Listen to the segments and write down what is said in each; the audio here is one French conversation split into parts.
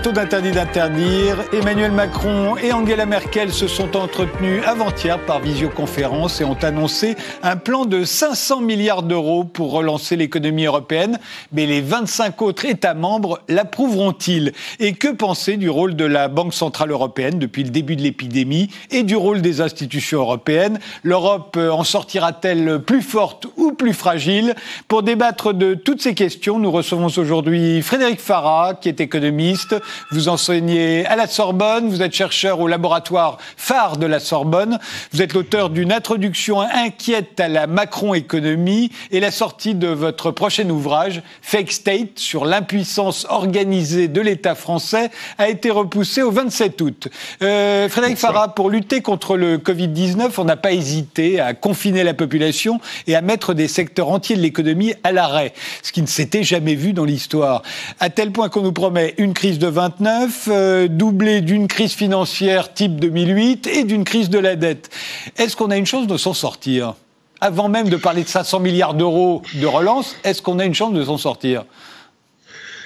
Plateau d'Interdit d'interdire. Emmanuel Macron et Angela Merkel se sont entretenus avant-hier par visioconférence et ont annoncé un plan de 500 milliards d'euros pour relancer l'économie européenne. Mais les 25 autres États membres l'approuveront-ils? Et que penser du rôle de la Banque Centrale Européenne depuis le début de l'épidémie et du rôle des institutions européennes? L'Europe en sortira-t-elle plus forte ou plus fragile? Pour débattre de toutes ces questions, nous recevons aujourd'hui Frédéric Farah, qui est économiste. Vous enseignez à la Sorbonne, vous êtes chercheur au laboratoire phare de la Sorbonne. Vous êtes l'auteur d'une introduction inquiète à la Macron-économie et la sortie de votre prochain ouvrage, Fake State, sur l'impuissance organisée de l'État français, a été repoussée au 27 août. Euh, Frédéric Farah, pour lutter contre le Covid-19, on n'a pas hésité à confiner la population et à mettre des secteurs entiers de l'économie à l'arrêt, ce qui ne s'était jamais vu dans l'histoire. À tel point qu'on nous promet une crise de 29, euh, doublée d'une crise financière type 2008 et d'une crise de la dette. Est-ce qu'on a une chance de s'en sortir? Avant même de parler de 500 milliards d'euros de relance, est-ce qu'on a une chance de s'en sortir?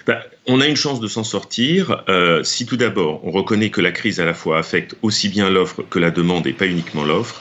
Ben, on a une chance de s'en sortir euh, si tout d'abord on reconnaît que la crise à la fois affecte aussi bien l'offre que la demande et pas uniquement l'offre.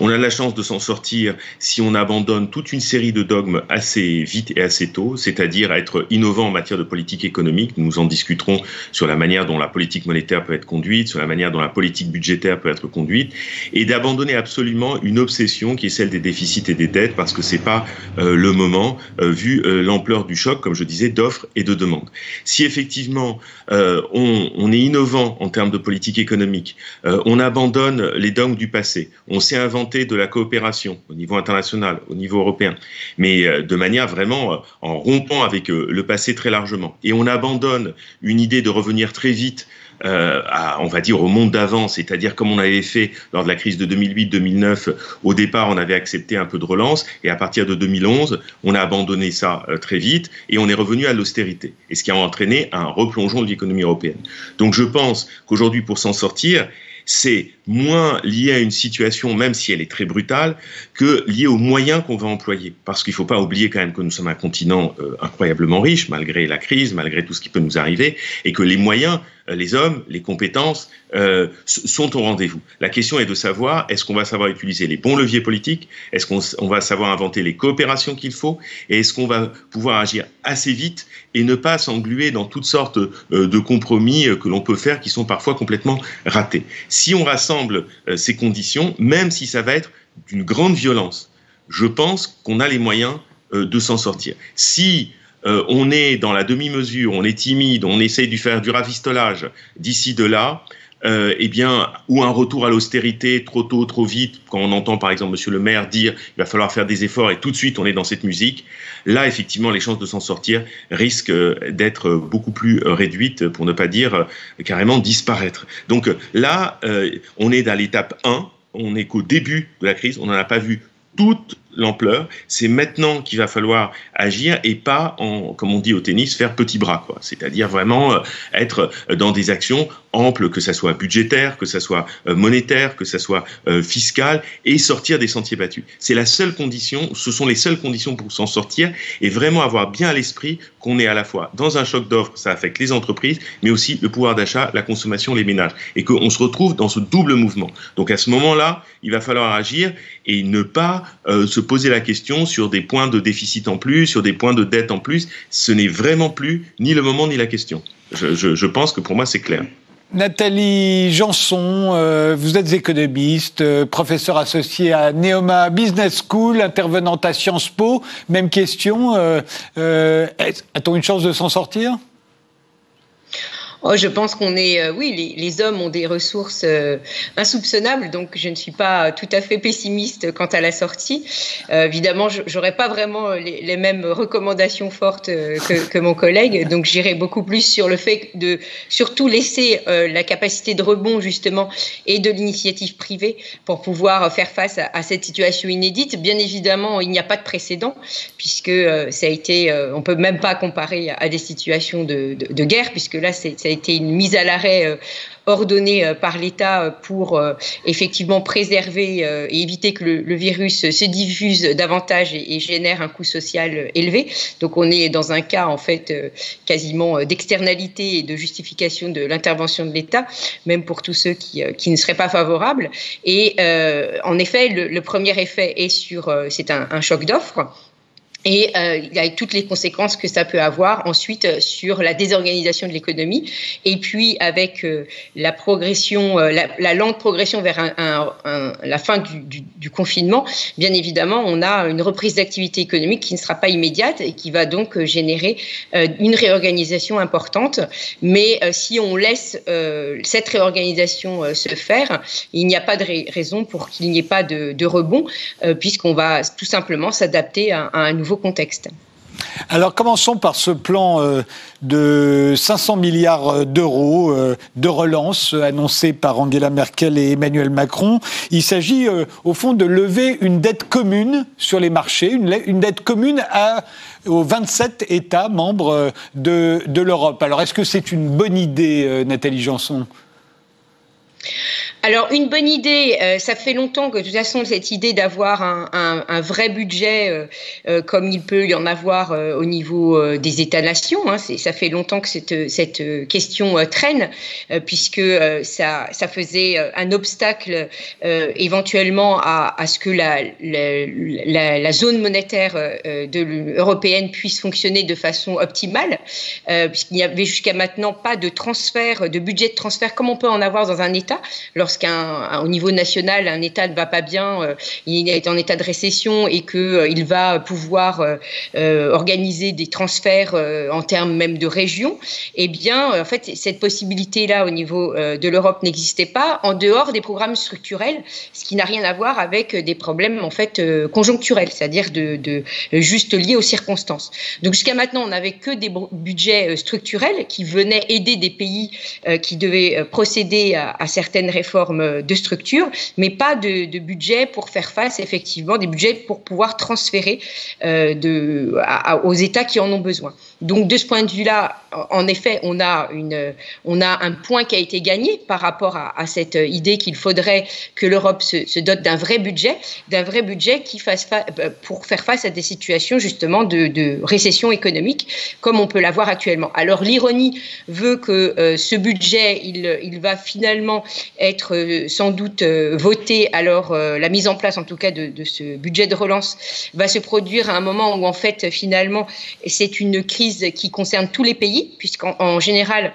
On a la chance de s'en sortir si on abandonne toute une série de dogmes assez vite et assez tôt, c'est-à-dire être innovant en matière de politique économique. Nous en discuterons sur la manière dont la politique monétaire peut être conduite, sur la manière dont la politique budgétaire peut être conduite, et d'abandonner absolument une obsession qui est celle des déficits et des dettes, parce que c'est pas euh, le moment, euh, vu l'ampleur du choc, comme je disais, d'offres et de demandes si effectivement euh, on, est innovant en termes de politique économique, euh, on abandonne les dogmes du passé, on s'est inventé de la coopération au niveau international, au niveau européen, mais euh, de manière vraiment en rompant avec le passé très largement, et on abandonne une idée de revenir très vite euh, on va dire, au monde d'avant, c'est-à-dire comme on avait fait lors de la crise de 2008-2009. Au départ, on avait accepté un peu de relance, et à partir de 2011, on a abandonné ça euh, très vite, et on est revenu à l'austérité, et ce qui a entraîné un replongeon de l'économie européenne. Donc je pense qu'aujourd'hui, pour s'en sortir, c'est moins lié à une situation, même si elle est très brutale, que lié aux moyens qu'on va employer. Parce qu'il ne faut pas oublier quand même que nous sommes un continent euh, incroyablement riche, malgré la crise, malgré tout ce qui peut nous arriver, et que les moyens, euh, les hommes, les compétences euh, sont au rendez-vous. La question est de savoir, est-ce qu'on va savoir utiliser les bons leviers politiques Est-ce qu'on va savoir inventer les coopérations qu'il faut Et est-ce qu'on va pouvoir agir assez vite et ne pas s'engluer dans toutes sortes de compromis que l'on peut faire qui sont parfois complètement ratés Si on rassemble euh, ces conditions, même si ça va être d'une grande violence, je pense qu'on a les moyens euh, de s'en sortir. Si euh, on est dans la demi-mesure, on est timide, on essaye de faire du rafistolage d'ici de là, eh bien, ou un retour à l'austérité trop tôt, trop vite, quand on entend par exemple Monsieur le maire dire il va falloir faire des efforts et tout de suite on est dans cette musique, là effectivement les chances de s'en sortir risquent d'être beaucoup plus réduites, pour ne pas dire carrément disparaître. Donc là, euh, on est dans l'étape 1, on n'est qu'au début de la crise, on n'en a pas vu toute l'ampleur. C'est maintenant qu'il va falloir agir et pas, en, comme on dit au tennis, faire petit bras. C'est-à-dire vraiment euh, être dans des actions amples, que ce soit budgétaire, que ce soit euh, monétaire, que ce soit euh, fiscal, et sortir des sentiers battus. C'est la seule condition, ce sont les seules conditions pour s'en sortir et vraiment avoir bien à l'esprit qu'on est à la fois dans un choc d'offres, ça affecte les entreprises, mais aussi le pouvoir d'achat, la consommation, les ménages, et qu'on se retrouve dans ce double mouvement. Donc à ce moment-là, il va falloir agir et ne pas se poser la question sur des points de déficit en plus, sur des points de dette en plus. Ce n'est vraiment plus ni le moment ni la question. Je, pense que pour moi, c'est clair. Nathalie Janson, euh, vous êtes économiste, euh, professeur associé à Neoma Business School, intervenante à Sciences Po. Même question, euh, a-t-on une chance de s'en sortir? Oh, je pense qu'on est, euh, oui, les, hommes ont des ressources euh, insoupçonnables, donc je ne suis pas tout à fait pessimiste quant à la sortie. Euh, évidemment, je n'aurai pas vraiment les, mêmes recommandations fortes que, que, mon collègue, donc j'irai beaucoup plus sur le fait de surtout laisser la capacité de rebond justement et de l'initiative privée pour pouvoir faire face à, cette situation inédite. Bien évidemment, il n'y a pas de précédent puisque ça a été, on peut même pas comparer à des situations de guerre puisque là, c'est a été une mise à l'arrêt ordonnée euh, par l'État euh, pour euh, effectivement préserver et éviter que le, virus se diffuse davantage et, génère un coût social élevé. Donc on est dans un cas en fait quasiment d'externalité et de justification de l'intervention de l'État, même pour tous ceux qui, qui, ne seraient pas favorables. Et en effet, le, premier effet est sur, c'est un, un choc d'offres et euh, y a toutes les conséquences que ça peut avoir ensuite euh, sur la désorganisation de l'économie. Et puis avec euh, la progression, euh, la, la, lente progression vers la fin du, confinement, bien évidemment, on a une reprise d'activité économique qui ne sera pas immédiate et qui va donc générer une réorganisation importante. Mais si on laisse cette réorganisation se faire, il n'y a pas de raison pour qu'il n'y ait pas de, rebond, puisqu'on va tout simplement s'adapter à un nouveau Alors commençons par ce plan euh, de 500 milliards d'euros euh, de relance annoncé par Angela Merkel et Emmanuel Macron. Il s'agit euh, au fond de lever une dette commune sur les marchés, une, dette commune aux 27 États membres de, de l'Europe. Alors est-ce que c'est une bonne idée, Nathalie Janson? Alors, une bonne idée, euh, ça fait longtemps que de toute façon, cette idée d'avoir un, vrai budget euh, euh, comme il peut y en avoir au niveau des États-nations, hein, ça fait longtemps que cette, question traîne, puisque ça, faisait un obstacle éventuellement à, ce que la, zone monétaire européenne puisse fonctionner de façon optimale, puisqu'il n'y avait jusqu'à maintenant pas de transfert, de budget de transfert comme on peut en avoir dans un État lorsqu'au niveau national, un État ne va pas bien, euh, il est en état de récession et qu'il euh, va pouvoir euh, organiser des transferts en termes même de région, eh bien, en fait, cette possibilité-là au niveau de l'Europe n'existait pas en dehors des programmes structurels, ce qui n'a rien à voir avec des problèmes en fait conjoncturels, c'est-à-dire de, de, juste liés aux circonstances. Donc jusqu'à maintenant, on n'avait que des budgets structurels qui venaient aider des pays qui devaient procéder à, à certaines réformes de structure, mais pas de, budget pour faire face effectivement, des budgets pour pouvoir transférer euh, aux États qui en ont besoin. Donc de ce point de vue-là, en effet, on a, un point qui a été gagné par rapport à, cette idée qu'il faudrait que l'Europe se, dote d'un vrai budget, d'un vrai budget qui fasse euh, pour faire face à des situations justement de, récession économique, comme on peut l'avoir actuellement. Alors l'ironie veut que euh, ce budget, il, va finalement être euh, sans doute voté. Alors la mise en place, en tout cas, de, de ce budget de relance va se produire à un moment où en fait finalement c'est une crise qui concerne tous les pays, puisqu'en général,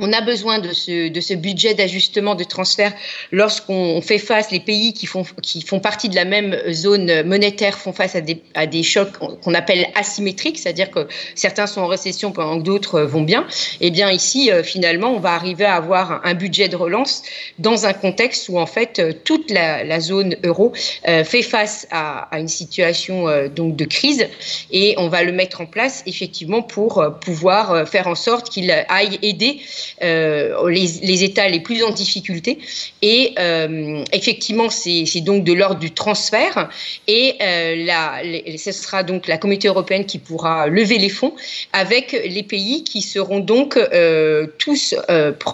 on a besoin de ce, de ce budget d'ajustement de transfert lorsqu'on fait face, les pays qui font, qui font partie de la même zone monétaire font face à des, à des chocs qu'on appelle asymétriques, c'est-à-dire que certains sont en récession pendant que d'autres vont bien. Eh bien ici, euh, finalement, on va arriver à avoir un budget de relance dans un contexte où en fait euh, toute la, la zone euro euh, fait face à, à une situation donc de crise et on va le mettre en place effectivement pour pouvoir faire en sorte qu'il aille aider euh, les, États les plus en difficulté. Et euh, effectivement, c'est donc de l'ordre du transfert. Et euh, ce sera donc la communauté européenne qui pourra lever les fonds avec les pays qui seront donc tous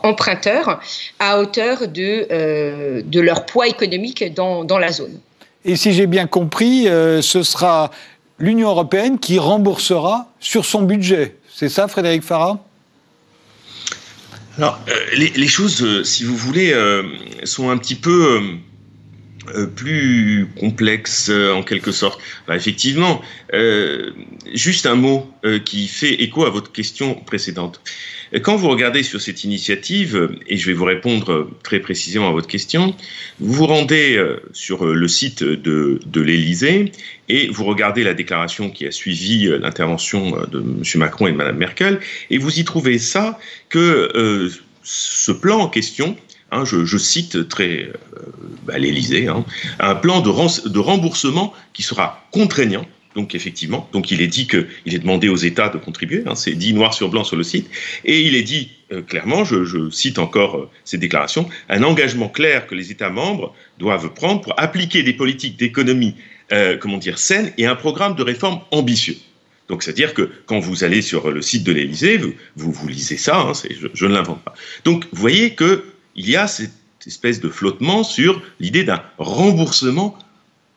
emprunteurs à hauteur de, de leur poids économique dans, dans la zone. Et si j'ai bien compris, ce sera l'Union européenne qui remboursera sur son budget. C'est ça, Frédéric Farah? Alors, euh, les, choses, euh, si vous voulez, euh, sont un petit peu plus complexes en quelque sorte. Bah, effectivement, juste un mot qui fait écho à votre question précédente. Quand vous regardez sur cette initiative, et je vais vous répondre très précisément à votre question, vous vous rendez sur le site de, de l'Élysée et vous regardez la déclaration qui a suivi l'intervention de M. Macron et de Mme Merkel, et vous y trouvez ça que euh, ce plan en question, hein, je, cite très euh, bah, l'Élysée, hein, un plan de, remboursement qui sera contraignant, donc effectivement, donc il est dit qu'il est demandé aux États de contribuer, hein, c'est dit noir sur blanc sur le site, et il est dit euh, clairement, je, cite encore euh, ces déclarations, un engagement clair que les États membres doivent prendre pour appliquer des politiques d'économie, comment dire, saines et un programme de réforme ambitieux. Donc, c'est-à-dire que quand vous allez sur le site de l'Élysée, vous, vous, lisez ça, je, je, ne l'invente pas. Donc, vous voyez qu'il y a cette espèce de flottement sur l'idée d'un remboursement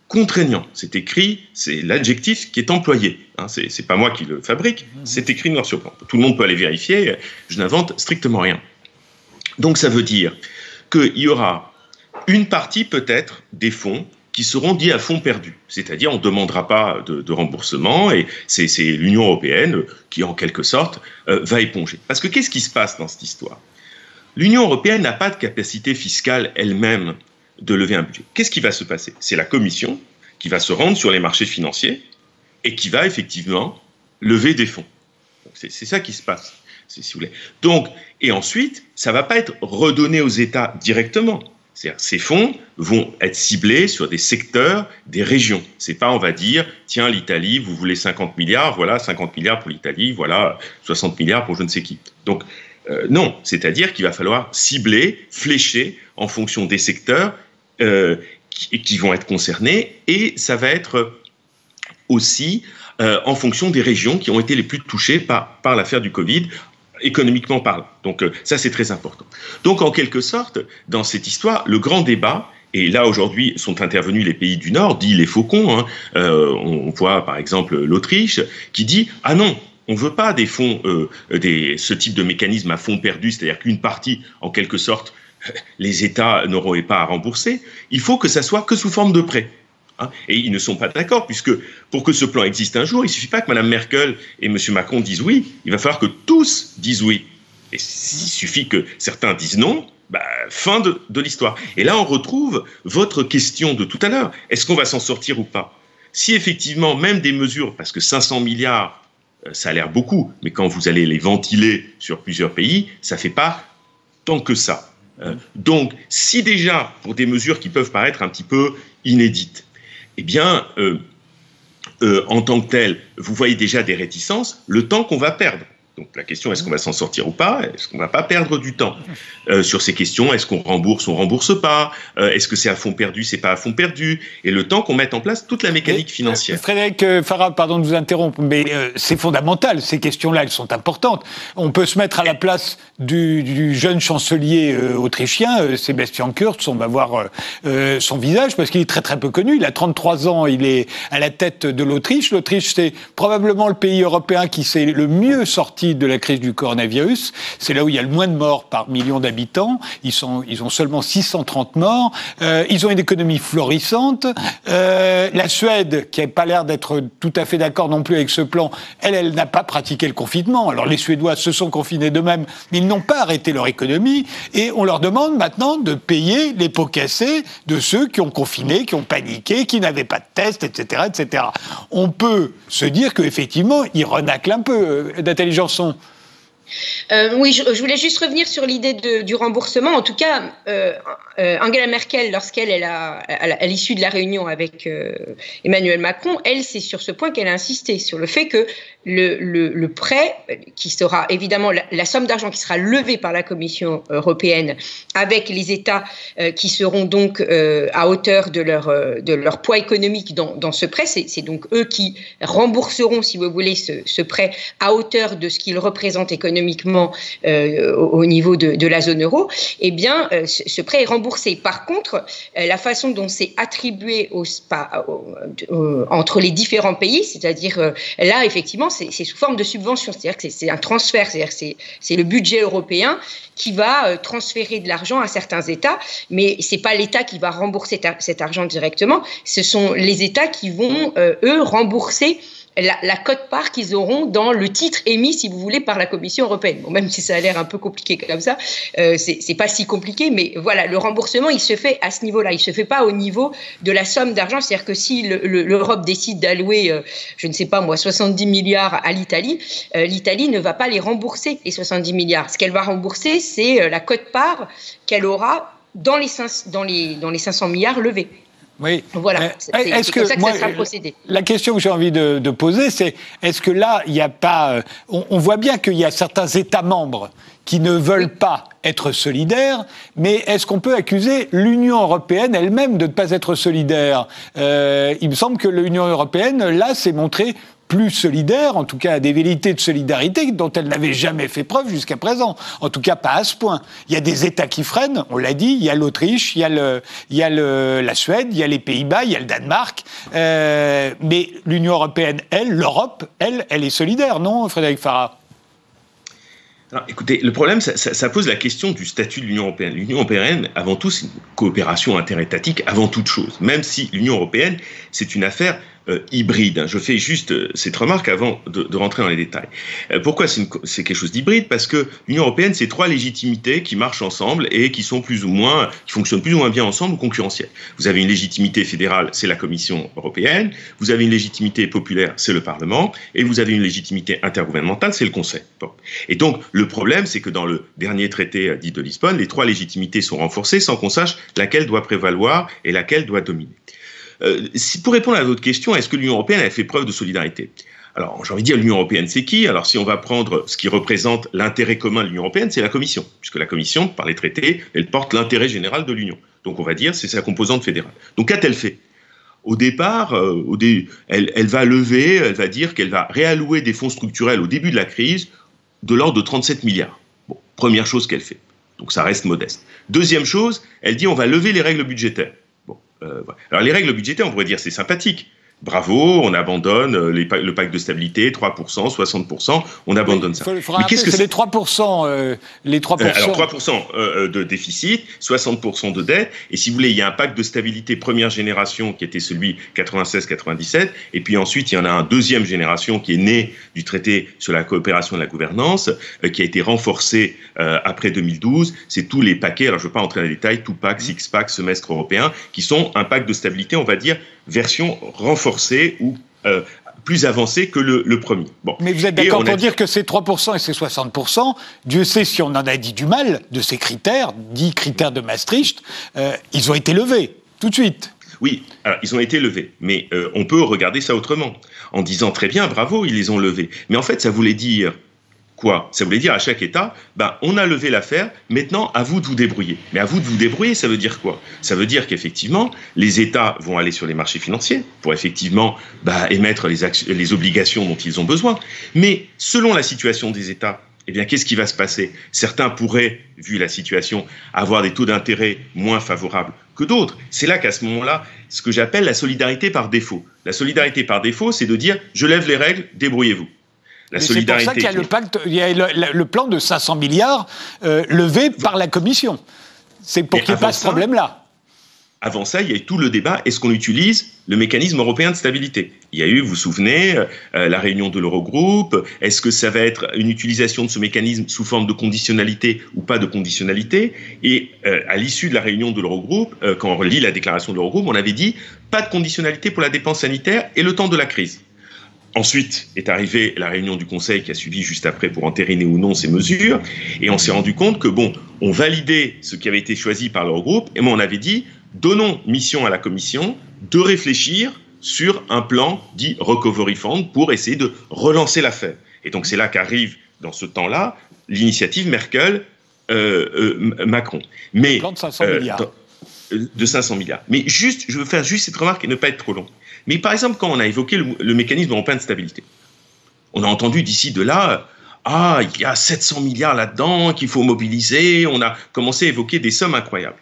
contraignant. C'est écrit, c'est l'adjectif qui est employé. Hein, c'est pas moi qui le fabrique, c'est écrit noir sur blanc. Tout le monde peut aller vérifier, je n'invente strictement rien. Donc ça veut dire qu'il y aura une partie peut-être des fonds qui seront dits à fonds perdus. C'est-à-dire on ne demandera pas de, remboursement et c'est l'Union européenne qui en quelque sorte euh, va éponger. Parce que qu'est-ce qui se passe dans cette histoire? L'Union européenne n'a pas de capacité fiscale elle-même de lever un budget. Qu'est-ce qui va se passer? C'est la Commission qui va se rendre sur les marchés financiers et qui va effectivement lever des fonds. C'est ça qui se passe, si vous voulez. Donc, et ensuite, ça ne va pas être redonné aux États directement. Ces fonds vont être ciblés sur des secteurs, des régions. C'est pas, on va dire, tiens, l'Italie, vous voulez 50 milliards, voilà 50 milliards pour l'Italie, voilà 60 milliards pour je ne sais qui. Donc, euh, non, c'est-à-dire qu'il va falloir cibler, flécher en fonction des secteurs euh, qui, vont être concernés et ça va être aussi euh, en fonction des régions qui ont été les plus touchées par, par l'affaire du Covid, économiquement parlant. Donc ça, c'est très important. Donc en quelque sorte, dans cette histoire, le grand débat, et là aujourd'hui sont intervenus les pays du Nord, dit les faucons, hein, on voit par exemple l'Autriche, qui dit, ah non, on ne veut pas des fonds, des, ce type de mécanisme à fonds perdus, c'est-à-dire qu'une partie, en quelque sorte, les États n'auront pas à rembourser, il faut que ça soit que sous forme de prêt. Hein. et ils ne sont pas d'accord, puisque pour que ce plan existe un jour, il ne suffit pas que Mme Merkel et M. Macron disent oui, il va falloir que tous disent oui. Et s'il suffit que certains disent non, bah, fin de, l'histoire. Et là, on retrouve votre question de tout à l'heure. Est-ce qu'on va s'en sortir ou pas? Si effectivement, même des mesures, parce que 500 milliards, euh, ça a l'air beaucoup, mais quand vous allez les ventiler sur plusieurs pays, ça ne fait pas tant que ça. Euh, donc, si déjà, pour des mesures qui peuvent paraître un petit peu inédites, eh bien, euh, euh, en tant que tel, vous voyez déjà des réticences, le temps qu'on va perdre. Donc la question, est-ce qu'on va s'en sortir ou pas? Est-ce qu'on va pas perdre du temps? Euh, sur ces questions Est-ce qu'on rembourse, on rembourse pas? Euh, Est-ce que c'est à fond perdu, c'est pas à fond perdu? Et le temps qu'on mette en place toute la mécanique financière. Frédéric Farah, pardon de vous interrompre, mais c'est fondamental. Ces questions-là, elles sont importantes. On peut se mettre à la place du, jeune chancelier autrichien, Sébastien Kurz. On va voir son visage parce qu'il est très très peu connu. Il a 33 ans, il est à la tête de l'Autriche. L'Autriche, c'est probablement le pays européen qui s'est le mieux sorti de la crise du coronavirus. C'est là où il y a le moins de morts par million d'habitants. Ils, ont seulement 630 morts. Euh, ils ont une économie florissante. Euh, la Suède, qui n'a pas l'air d'être tout à fait d'accord non plus avec ce plan, elle, elle n'a pas pratiqué le confinement. Alors les Suédois se sont confinés d'eux-mêmes, mais ils n'ont pas arrêté leur économie. Et on leur demande maintenant de payer les pots cassés de ceux qui ont confiné, qui ont paniqué, qui n'avaient pas de tests, etc., etc. On peut se dire qu'effectivement, ils renaclent un peu. d'intelligence sont euh, oui, je, voulais juste revenir sur l'idée du remboursement. En tout cas, euh, euh, Angela Merkel, lorsqu'elle est à, l'issue de la réunion avec Emmanuel Macron, elle, c'est sur ce point qu'elle a insisté, sur le fait que le, prêt, qui sera évidemment la, somme d'argent qui sera levée par la Commission européenne avec les États qui seront donc à hauteur de leur, poids économique dans, ce prêt, c'est donc eux qui rembourseront, si vous voulez, ce prêt à hauteur de ce qu'il représente économiquement euh, au, niveau de, la zone euro, eh bien, euh, ce prêt est remboursé. Par contre, euh, la façon dont c'est attribué entre les différents pays, c'est-à-dire là, effectivement, c'est sous forme de subvention, c'est-à-dire que c'est un transfert, c'est-à-dire c'est le budget européen qui va transférer de l'argent à certains États, mais c'est pas l'État qui va rembourser cet argent directement, ce sont les États qui vont, eux, rembourser la, cote-part qu'ils auront dans le titre émis, si vous voulez, par la Commission européenne. Bon, même si ça a l'air un peu compliqué comme ça, euh, c'est pas si compliqué, mais voilà, le remboursement, il se fait à ce niveau-là. Il se fait pas au niveau de la somme d'argent. C'est-à-dire que si l'Europe décide d'allouer, euh, je ne sais pas moi, 70 milliards à l'Italie, euh, l'Italie ne va pas les rembourser, les 70 milliards. Ce qu'elle va rembourser, c'est euh, la cote-part qu'elle aura dans les, dans, les, dans les 500 milliards levés. Oui. Voilà. Euh, est-ce que, ça que ça sera procédé. La question que j'ai envie de, poser, c'est est-ce que là, il n'y a pas. Euh, on, voit bien qu'il y a certains États membres qui ne veulent pas être solidaires, mais est-ce qu'on peut accuser l'Union européenne elle-même de ne pas être solidaire? Euh, Il me semble que l'Union européenne, là, s'est montrée plus solidaire, en tout cas à des vérités de solidarité dont elle n'avait jamais fait preuve jusqu'à présent. En tout cas, pas à ce point. Il y a des États qui freinent, on l'a dit, il y a l'Autriche, il y a, la Suède, il y a les Pays-Bas, il y a le Danemark. Euh, mais l'Union européenne, elle, l'Europe, elle, elle est solidaire, non, Frédéric Farah? Alors, écoutez, le problème, ça, pose la question du statut de l'Union européenne. L'Union européenne, avant tout, c'est une coopération interétatique avant toute chose. Même si l'Union européenne, c'est une affaire euh, hybride. Je fais juste euh, cette remarque avant de, de, rentrer dans les détails. Euh, pourquoi c'est quelque chose d'hybride? Parce que l'Union européenne, c'est trois légitimités qui marchent ensemble et qui sont plus ou moins, qui fonctionnent plus ou moins bien ensemble ou concurrentielles. Vous avez une légitimité fédérale, c'est la Commission européenne. Vous avez une légitimité populaire, c'est le Parlement. Et vous avez une légitimité intergouvernementale, c'est le Conseil. Bon. Et donc, le problème, c'est que dans le dernier traité dit de Lisbonne, les trois légitimités sont renforcées sans qu'on sache laquelle doit prévaloir et laquelle doit dominer. Euh, si, pour répondre à votre question, est-ce que l'Union européenne a fait preuve de solidarité? Alors, j'ai envie de dire, l'Union européenne, c'est qui? Alors, si on va prendre ce qui représente l'intérêt commun de l'Union européenne, c'est la Commission, puisque la Commission, par les traités, elle porte l'intérêt général de l'Union. Donc, on va dire, c'est sa composante fédérale. Donc, qu'a-t-elle fait? Au départ, euh, elle, va lever, elle va dire qu'elle va réallouer des fonds structurels au début de la crise de l'ordre de 37 milliards. Bon, première chose qu'elle fait. Donc ça reste modeste. Deuxième chose, elle dit on va lever les règles budgétaires. Euh, Alors les règles budgétaires, on pourrait dire c'est sympathique. Bravo, on abandonne euh, le pacte de stabilité, 3%, 60%, on abandonne ça. Mais qu'est-ce que c'est les 3% euh, les 3%. Euh, alors 3% euh, de déficit, 60% de dette, et si vous voulez, il y a un pacte de stabilité première génération qui était celui 96-97, et puis ensuite il y en a un deuxième génération qui est né du traité sur la coopération et la gouvernance, euh, qui a été renforcé euh, après 2012. C'est tous les paquets, alors je ne veux pas entrer dans les détails, tout pack, six pack, semestre européen, qui sont un pacte de stabilité, on va dire, version renforcée ou euh, plus avancée que le, le premier. Bon. Mais vous êtes d'accord pour a... dire que ces 3% et ces 60%, Dieu sait si on en a dit du mal de ces critères, dits critères de Maastricht, euh, ils ont été levés tout de suite. Oui, alors ils ont été levés, mais euh, on peut regarder ça autrement, en disant très bien, bravo, ils les ont levés. Mais en fait, ça voulait dire Quoi? Ça voulait dire à chaque État, ben, on a levé l'affaire, maintenant à vous de vous débrouiller. Mais à vous de vous débrouiller, ça veut dire quoi? Ça veut dire qu'effectivement, les États vont aller sur les marchés financiers pour effectivement ben, émettre les, les obligations dont ils ont besoin. Mais selon la situation des États, eh bien, qu'est-ce qui va se passer? Certains pourraient, vu la situation, avoir des taux d'intérêt moins favorables que d'autres. C'est là qu'à ce moment-là, ce que j'appelle la solidarité par défaut. La solidarité par défaut, c'est de dire je lève les règles, débrouillez-vous. La solidarité. C'est pour ça qu'il y a le pacte, il y a le, le plan de 500 milliards euh, levé par la Commission. C'est pour qu'il n'y ait pas ce problème-là. Avant ça, il y a eu tout le débat est-ce qu'on utilise le mécanisme européen de stabilité? Il y a eu, vous vous souvenez, euh, la réunion de l'Eurogroupe. Est-ce que ça va être une utilisation de ce mécanisme sous forme de conditionnalité ou pas de conditionnalité? Et euh, à l'issue de la réunion de l'Eurogroupe, euh, quand on lit la déclaration de l'Eurogroupe, on avait dit pas de conditionnalité pour la dépense sanitaire et le temps de la crise. Ensuite est arrivée la réunion du Conseil qui a suivi juste après pour entériner ou non ces mesures. Et on s'est rendu compte que, bon, on validait ce qui avait été choisi par l'Eurogroupe. Et moi, on avait dit, donnons mission à la Commission de réfléchir sur un plan dit Recovery Fund pour essayer de relancer l'affaire. Et donc, c'est là qu'arrive, dans ce temps-là, l'initiative Merkel-Macron. Euh, euh, Mais, plan de 500 euh, milliards. De 500 milliards. Mais juste, je veux faire juste cette remarque et ne pas être trop long. Mais par exemple, quand on a évoqué le, mécanisme européen de stabilité, on a entendu d'ici de là, ah, il y a 700 milliards là-dedans qu'il faut mobiliser, on a commencé à évoquer des sommes incroyables.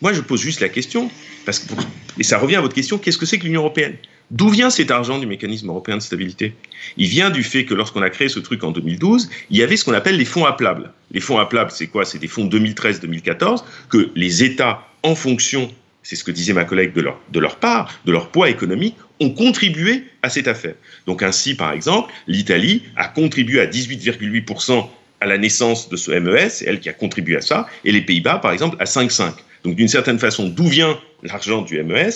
Moi, je pose juste la question, parce que, et ça revient à votre question, qu'est-ce que c'est que l'Union européenne? D'où vient cet argent du mécanisme européen de stabilité? Il vient du fait que lorsqu'on a créé ce truc en 2012, il y avait ce qu'on appelle les fonds appelables. Les fonds appelables, c'est quoi? C'est des fonds 2013-2014 que les États, en fonction c'est ce que disait ma collègue de leur, part, de leur poids économique, ont contribué à cette affaire. Donc ainsi, par exemple, l'Italie a contribué à 18,8% à la naissance de ce MES, c'est elle qui a contribué à ça, et les Pays-Bas, par exemple, à 5,5%. Donc d'une certaine façon, d'où vient l'argent du MES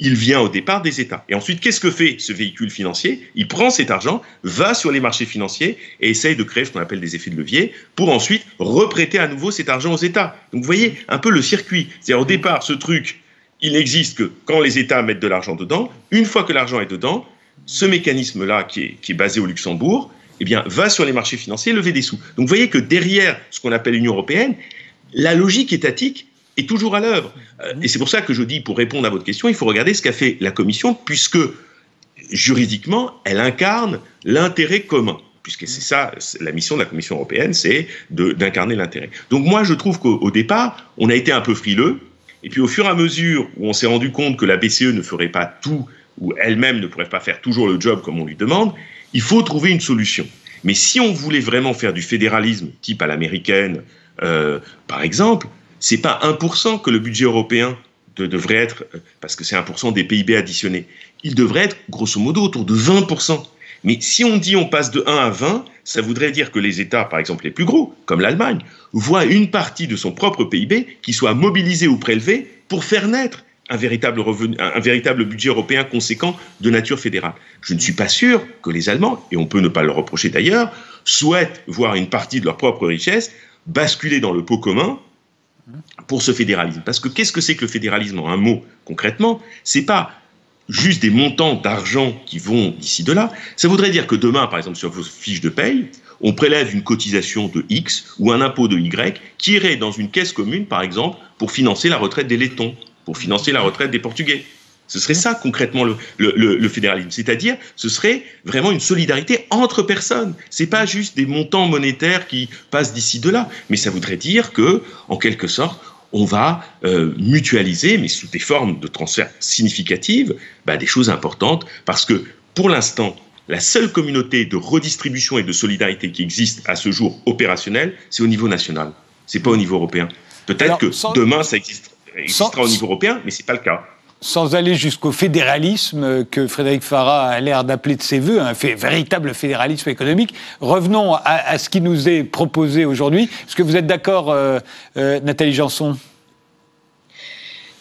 il vient au départ des États. Et ensuite, qu'est-ce que fait ce véhicule financier? Il prend cet argent, va sur les marchés financiers et essaye de créer ce qu'on appelle des effets de levier pour ensuite reprêter à nouveau cet argent aux États. Donc vous voyez un peu le circuit. C'est-à-dire au départ, ce truc, il n'existe que quand les États mettent de l'argent dedans. Une fois que l'argent est dedans, ce mécanisme-là, qui est, basé au Luxembourg, eh bien, va sur les marchés financiers lever des sous. Donc vous voyez que derrière ce qu'on appelle l'Union européenne, la logique étatique est toujours à l'œuvre. Euh, et c'est pour ça que je dis, pour répondre à votre question, il faut regarder ce qu'a fait la Commission, puisque juridiquement, elle incarne l'intérêt commun puisque c'est ça, la mission de la Commission européenne, c'est d'incarner l'intérêt. Donc moi, je trouve qu'au départ, on a été un peu frileux, et puis au fur et à mesure où on s'est rendu compte que la BCE ne ferait pas tout, ou elle-même ne pourrait pas faire toujours le job comme on lui demande, il faut trouver une solution. Mais si on voulait vraiment faire du fédéralisme type à l'américaine, euh, par exemple, c'est pas 1% que le budget européen devrait être, euh, parce que c'est 1% des PIB additionnés. Il devrait être grosso modo autour de 20%. Mais si on dit on passe de 1 à 20, ça voudrait dire que les États, par exemple les plus gros, comme l'Allemagne, voient une partie de son propre PIB qui soit mobilisée ou prélevée pour faire naître un véritable, budget européen conséquent de nature fédérale. Je ne suis pas sûr que les Allemands, et on peut ne pas le reprocher d'ailleurs, souhaitent voir une partie de leur propre richesse basculer dans le pot commun pour ce fédéralisme. Parce que qu'est-ce que c'est que le fédéralisme en un mot concrètement? C'est pas juste des montants d'argent qui vont d'ici de là. Ça voudrait dire que demain, par exemple, sur vos fiches de paye, on prélève une cotisation de X ou un impôt de Y qui irait dans une caisse commune, par exemple, pour financer la retraite des Lettons pour financer la retraite des Portugais. Ce serait ça concrètement le, fédéralisme, c'est-à-dire ce serait vraiment une solidarité entre personnes. C'est pas juste des montants monétaires qui passent d'ici de là, mais ça voudrait dire que, en quelque sorte, on va euh, mutualiser, mais sous des formes de transfert significatives, bah, des choses importantes, parce que pour l'instant, la seule communauté de redistribution et de solidarité qui existe à ce jour opérationnelle, c'est au niveau national. C'est pas au niveau européen. Peut-être que demain ça existe existera au niveau européen, mais ce n'est pas le cas. Sans aller jusqu'au fédéralisme que Frédéric Farah a l'air d'appeler de ses voeux, un véritable fédéralisme économique, revenons à, ce qui nous est proposé aujourd'hui. Est-ce que vous êtes d'accord, euh, euh, Nathalie Janson?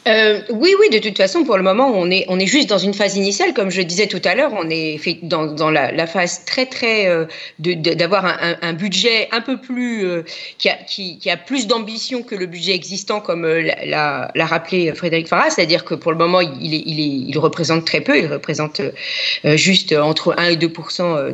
Euh, oui, oui, de toute façon, pour le moment, on est, juste dans une phase initiale. Comme je disais tout à l'heure, on est dans, la, phase très, très euh, d'avoir un, budget un peu plus, euh, qui, a, plus d'ambition que le budget existant, comme l'a, rappelé Frédéric Farah. C'est-à-dire que pour le moment, il, représente très peu. Il représente juste entre 1 et 2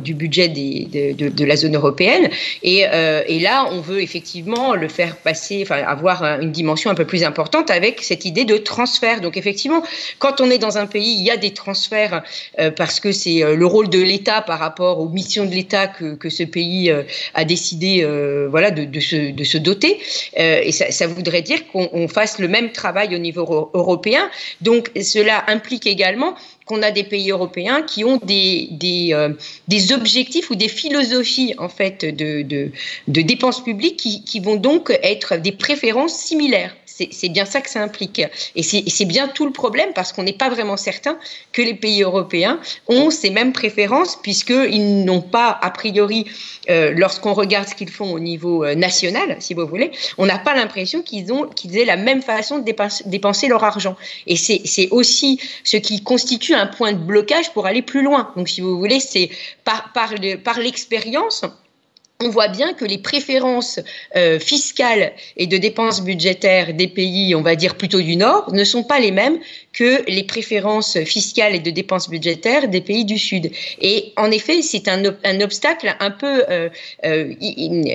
du budget de, la zone européenne. Et, et là, on veut effectivement le faire passer, enfin, avoir une dimension un peu plus importante avec cette idée de transferts. Donc effectivement, quand on est dans un pays, il y a des transferts euh, parce que c'est euh, le rôle de l'État par rapport aux missions de l'État que, que, ce pays euh, a décidé voilà, de, se, doter. et ça, voudrait dire qu'on fasse le même travail au niveau européen. Donc cela implique également qu'on a des pays européens qui ont des, des, des, objectifs ou des philosophies en fait de, de, de dépenses publiques qui, qui, vont donc être des préférences similaires. C'est bien ça que ça implique. Et c'est bien tout le problème parce qu'on n'est pas vraiment certain que les pays européens ont ces mêmes préférences puisqu'ils n'ont pas, a priori, euh, lorsqu'on regarde ce qu'ils font au niveau euh, national, si vous voulez, on n'a pas l'impression qu'ils qu'ils aient la même façon de dépenser, leur argent. Et c'est aussi ce qui constitue un point de blocage pour aller plus loin. Donc, si vous voulez, c'est par l'expérience on voit bien que les préférences euh, fiscales et de dépenses budgétaires des pays, on va dire plutôt du Nord, ne sont pas les mêmes que les préférences fiscales et de dépenses budgétaires des pays du Sud. Et en effet, c'est un, obstacle un peu euh, euh,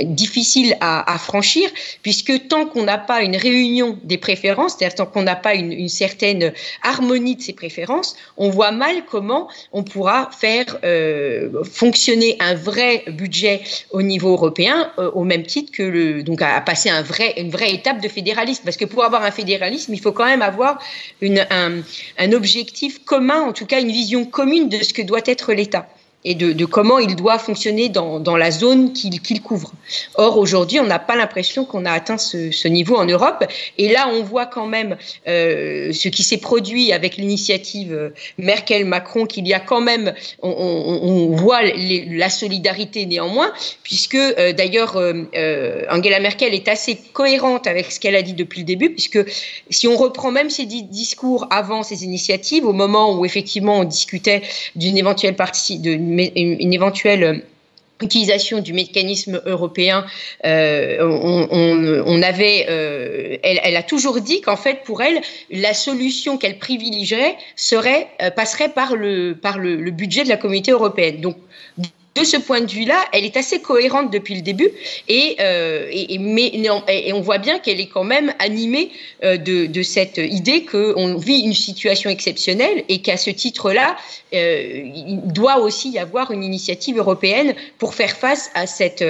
difficile à, franchir, puisque tant qu'on n'a pas une réunion des préférences, c'est-à-dire tant qu'on n'a pas une, certaine harmonie de ces préférences, on voit mal comment on pourra faire euh, fonctionner un vrai budget au niveau européen, au même titre que le, donc à, passer une vraie étape de fédéralisme. Parce que pour avoir un fédéralisme, il faut quand même avoir une, un, un, objectif commun, en tout cas une vision commune de ce que doit être l'État et de, comment il doit fonctionner dans, la zone qu'il couvre. Or, aujourd'hui, on n'a pas l'impression qu'on a atteint ce, niveau en Europe. Et là, on voit quand même euh, ce qui s'est produit avec l'initiative euh, Merkel-Macron, qu'il y a quand même, on, voit la solidarité néanmoins, puisque euh, d'ailleurs, Angela Merkel est assez cohérente avec ce qu'elle a dit depuis le début, puisque si on reprend même ses discours avant ces initiatives, au moment où effectivement on discutait d'une éventuelle partie de une éventuelle utilisation du mécanisme européen, euh, on, avait, euh, elle, a toujours dit qu'en fait pour elle la solution qu'elle privilégierait serait euh, passerait par le par le, budget de la communauté européenne. De ce point de vue-là, elle est assez cohérente depuis le début, et, euh, on voit bien qu'elle est quand même animée euh, de, cette idée qu'on vit une situation exceptionnelle et qu'à ce titre-là, euh, il doit aussi y avoir une initiative européenne pour faire face à cette,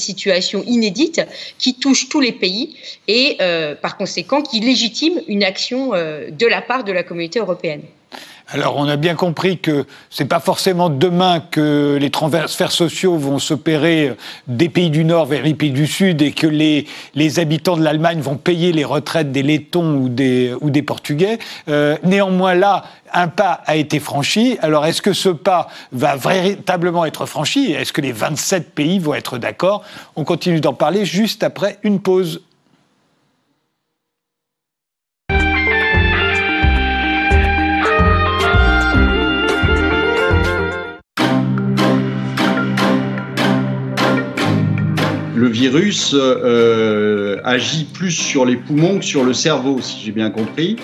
situation inédite qui touche tous les pays et par conséquent qui légitime une action de la part de la communauté européenne. Alors, on a bien compris que c'est pas forcément demain que les transferts sociaux vont s'opérer des pays du Nord vers les pays du Sud et que les, les habitants de l'Allemagne vont payer les retraites des Lettons ou des, ou des Portugais. Euh, néanmoins, là, un pas a été franchi. Alors, est-ce que ce pas va véritablement être franchi? Est-ce que les 27 pays vont être d'accord? On continue d'en parler juste après une pause. Virus euh, agit plus sur les poumons que sur le cerveau, si j'ai bien compris.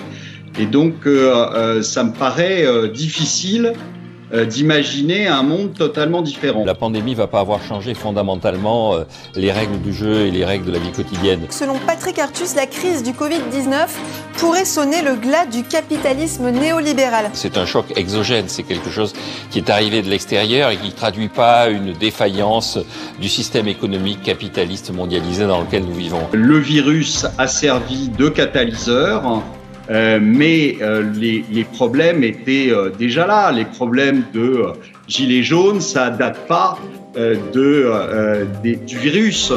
Et donc, euh, euh, ça me paraît difficile euh, d'imaginer un monde totalement différent. La pandémie va pas avoir changé fondamentalement euh, les règles du jeu et les règles de la vie quotidienne. Selon Patrick Artus, la crise du Covid-19 pourrait sonner le glas du capitalisme néolibéral. C'est un choc exogène, c'est quelque chose qui est arrivé de l'extérieur et qui ne traduit pas une défaillance du système économique capitaliste mondialisé dans lequel nous vivons. Le virus a servi de catalyseur euh, mais euh, les, les, problèmes étaient euh, déjà là. Les problèmes de gilets jaunes, ça date pas de, des, du virus.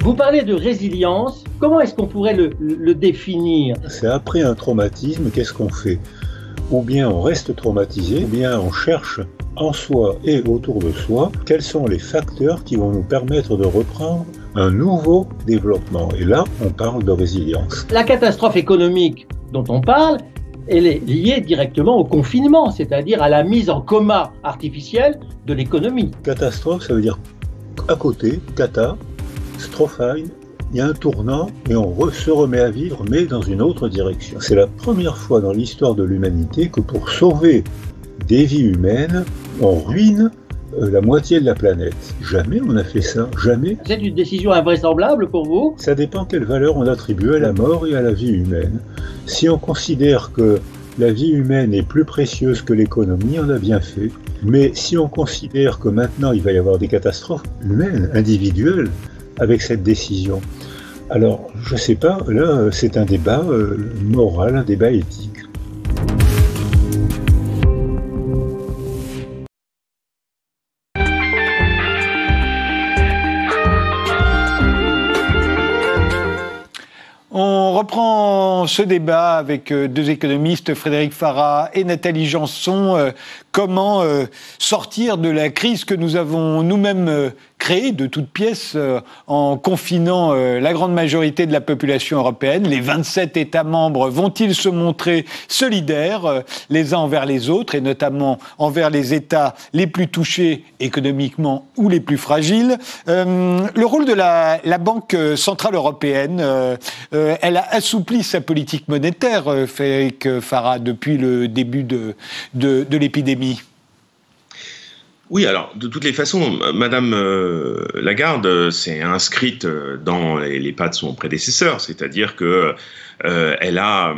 Vous parlez de résilience. Comment est-ce qu'on pourrait le, le définir? C'est après un traumatisme, qu'est-ce qu'on fait? Ou bien on reste traumatisé, ou bien on cherche en soi et autour de soi, quels sont les facteurs qui vont nous permettre de reprendre un nouveau développement. Et là, on parle de résilience. La catastrophe économique dont on parle, elle est liée directement au confinement, c'est-à-dire à la mise en coma artificielle de l'économie. Catastrophe, ça veut dire à côté, cata, strophe, il y a un tournant et on se remet à vivre, mais dans une autre direction. C'est la première fois dans l'histoire de l'humanité que pour sauver des vies humaines, on ruine euh, la moitié de la planète. Jamais on a fait ça, jamais. C'est une décision invraisemblable pour vous? Ça dépend quelle valeur on attribue à la mort et à la vie humaine. Si on considère que la vie humaine est plus précieuse que l'économie, on a bien fait. Mais si on considère que maintenant il va y avoir des catastrophes humaines, individuelles, avec cette décision, alors je ne sais pas, là c'est un débat euh, moral, un débat éthique. Ce débat avec euh, deux économistes, Frédéric Farah et Nathalie Janson. Euh, comment euh, sortir de la crise que nous avons nous-mêmes créée de toutes pièces en confinant la grande majorité de la population européenne. Les 27 États membres vont-ils se montrer solidaires les uns envers les autres et notamment envers les États les plus touchés économiquement ou les plus fragiles? Le rôle de la, Banque Centrale Européenne, elle a assoupli sa politique monétaire, euh, Frédéric Farah, depuis le début de, l'épidémie oui, alors de toutes les façons, Madame euh, Lagarde s'est inscrite dans les, pas de son prédécesseur, c'est-à-dire que euh, elle a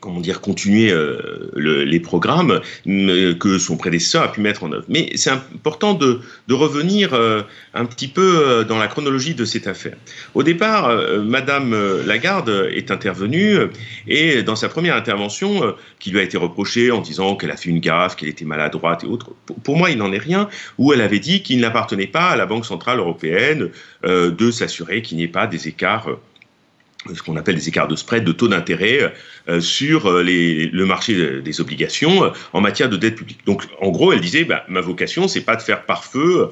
comment dire, continuer euh, les programmes que son prédécesseur a pu mettre en œuvre. Mais c'est important de, revenir euh, un petit peu euh, dans la chronologie de cette affaire. Au départ, Madame Lagarde est intervenue et dans sa première intervention, qui lui a été reprochée en disant qu'elle a fait une gaffe, qu'elle était maladroite et autres, pour moi, il n'en est rien, où elle avait dit qu'il n'appartenait pas à la Banque Centrale Européenne de s'assurer qu'il n'y ait pas des écarts ce qu'on appelle des écarts de spread, de taux d'intérêt euh, sur euh, le marché des obligations euh, en matière de dette publique. Donc, en gros, elle disait, bah, ma vocation, c'est pas de faire par feu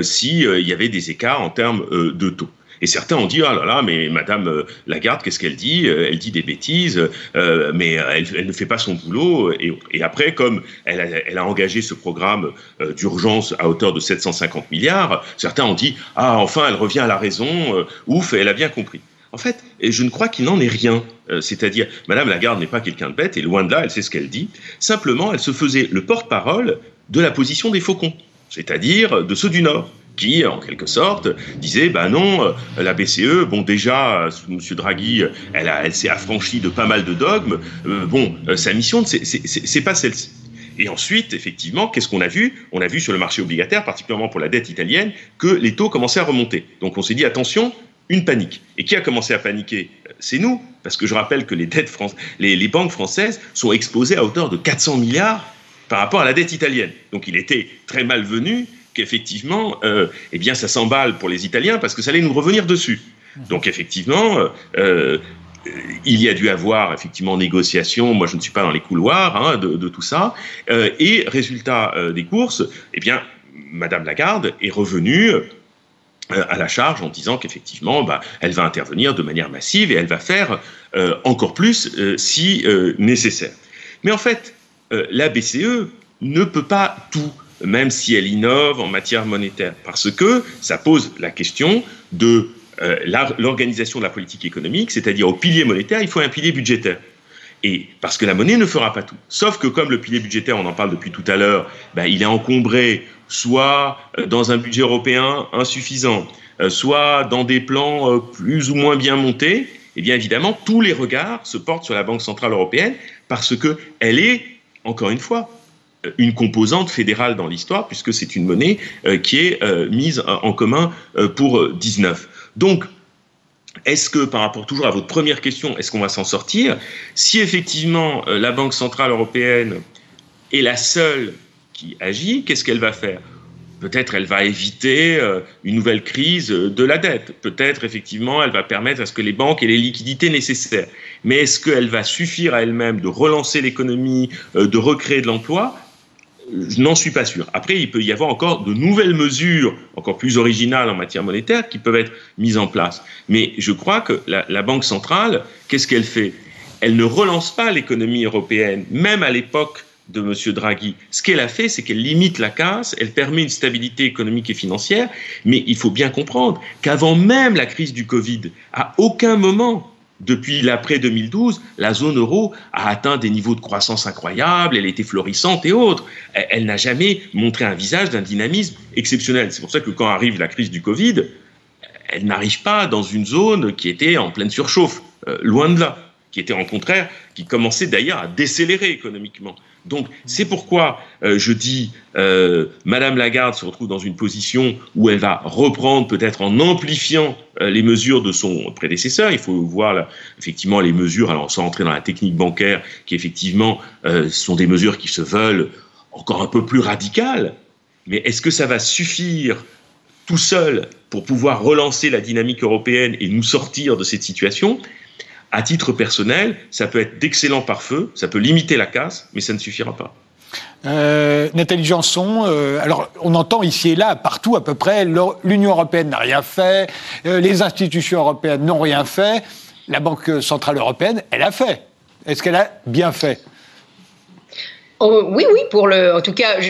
s'il y avait des écarts en termes de taux. Et certains ont dit ah là là, mais Madame Lagarde, qu'est-ce qu'elle dit Elle dit des bêtises, mais elle, ne fait pas son boulot. Et, après, comme elle a, elle a, engagé ce programme d'urgence à hauteur de 750 milliards, certains ont dit ah enfin, elle revient à la raison. ouf, elle a bien compris. En fait, je ne crois qu'il n'en est rien. Euh, c'est-à-dire, Madame Lagarde n'est pas quelqu'un de bête, et loin de là, elle sait ce qu'elle dit. Simplement, elle se faisait le porte-parole de la position des faucons, c'est-à-dire de ceux du Nord qui, en quelque sorte, disait ben non, euh, la BCE, bon déjà, M. Draghi, elle, elle s'est affranchie de pas mal de dogmes. bon, sa mission, c'est pas celle-ci. Et ensuite, effectivement, qu'est-ce qu'on a vu? On a vu sur le marché obligataire, particulièrement pour la dette italienne, que les taux commençaient à remonter. Donc on s'est dit, attention, une panique. Et qui a commencé à paniquer C'est nous, parce que je rappelle que les, dettes les, banques françaises sont exposées à hauteur de 400 milliards par rapport à la dette italienne. Donc il était très malvenu qu'effectivement, euh, eh bien, ça s'emballe pour les Italiens parce que ça allait nous revenir dessus. Donc effectivement, euh, euh, il y a dû avoir effectivement négociation. Moi, je ne suis pas dans les couloirs hein, de, tout ça. Et résultat des courses, eh bien, Madame Lagarde est revenue à la charge en disant qu'effectivement, bah, elle va intervenir de manière massive et elle va faire encore plus si nécessaire. Mais en fait, la BCE ne peut pas tout, même si elle innove en matière monétaire, parce que ça pose la question de euh, l'organisation de la politique économique, c'est-à-dire au pilier monétaire, il faut un pilier budgétaire. Et parce que la monnaie ne fera pas tout. Sauf que comme le pilier budgétaire, on en parle depuis tout à l'heure, ben, il est encombré soit euh, dans un budget européen insuffisant, euh, soit dans des plans plus ou moins bien montés, et eh bien évidemment, tous les regards se portent sur la Banque Centrale Européenne parce qu'elle est, encore une fois, une composante fédérale dans l'histoire, puisque c'est une monnaie qui est mise en commun pour 19. Donc, est-ce que, par rapport toujours à votre première question, est-ce qu'on va s'en sortir? Si effectivement euh, la Banque Centrale Européenne est la seule qui agit, qu'est-ce qu'elle va faire? Peut-être elle va éviter euh, une nouvelle crise de la dette. Peut-être effectivement elle va permettre à ce que les banques aient les liquidités nécessaires. Mais est-ce qu'elle va suffire à elle-même de relancer l'économie, euh, de recréer de l'emploi? Je n'en suis pas sûr. Après, il peut y avoir encore de nouvelles mesures, encore plus originales en matière monétaire, qui peuvent être mises en place. Mais je crois que la, Banque centrale, qu'est-ce qu'elle fait? Elle ne relance pas l'économie européenne, même à l'époque de M. Draghi. Ce qu'elle a fait, c'est qu'elle limite la casse, elle permet une stabilité économique et financière, mais il faut bien comprendre qu'avant même la crise du Covid, à aucun moment depuis l'après 2012, la zone euro a atteint des niveaux de croissance incroyables, elle était florissante et autres. Elle, n'a jamais montré un visage d'un dynamisme exceptionnel. C'est pour ça que quand arrive la crise du Covid, elle n'arrive pas dans une zone qui était en pleine surchauffe, euh, loin de là, qui était en contraire, qui commençait d'ailleurs à décélérer économiquement. Donc c'est pourquoi euh, je dis, euh, Madame Lagarde se retrouve dans une position où elle va reprendre peut-être en amplifiant euh, les mesures de son prédécesseur. Il faut voir effectivement les mesures, alors sans entrer dans la technique bancaire, qui effectivement sont des mesures qui se veulent encore un peu plus radicales. Mais est-ce que ça va suffire tout seul pour pouvoir relancer la dynamique européenne et nous sortir de cette situation? À titre personnel, ça peut être d'excellents pare-feu, ça peut limiter la casse, mais ça ne suffira pas. Euh, Nathalie Janson, euh, alors on entend ici et là, partout à peu près, l'Union européenne n'a rien fait, euh, les institutions européennes n'ont rien fait, la Banque centrale européenne, elle a fait. Est-ce qu'elle a bien fait? Oh, oui, oui, pour le. En tout cas,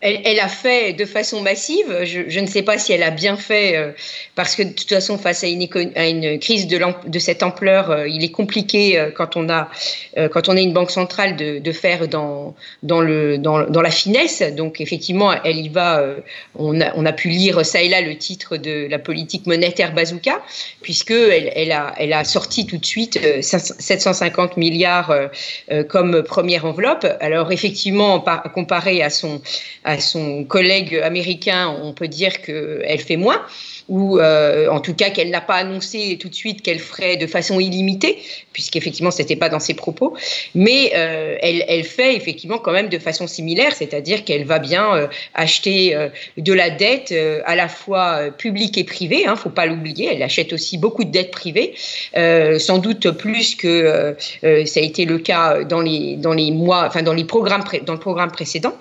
elle, a fait de façon massive. Je, ne sais pas si elle a bien fait, euh, parce que de toute façon, face à une, crise de, cette ampleur, euh, il est compliqué euh, quand on a quand on est une banque centrale de, faire dans dans le dans, la finesse. Donc effectivement, elle y va. on a on a pu lire ça et là le titre de la politique monétaire bazooka, puisque elle, elle a elle a sorti tout de suite 750 milliards comme première enveloppe. Alors effectivement, comparé à son, à son collègue américain, on peut dire qu'elle fait moins ou euh, en tout cas qu'elle n'a pas annoncé tout de suite qu'elle ferait de façon illimitée, puisqu'effectivement ce n'était pas dans ses propos, mais euh, elle, elle, fait effectivement quand même de façon similaire, c'est-à-dire qu'elle va bien euh, acheter de la dette à la fois publique et privée, il hein, ne faut pas l'oublier, elle achète aussi beaucoup de dettes privées, sans doute plus que ça a été le cas dans les, dans les mois, enfin dans les programmes, dans le programme précédent.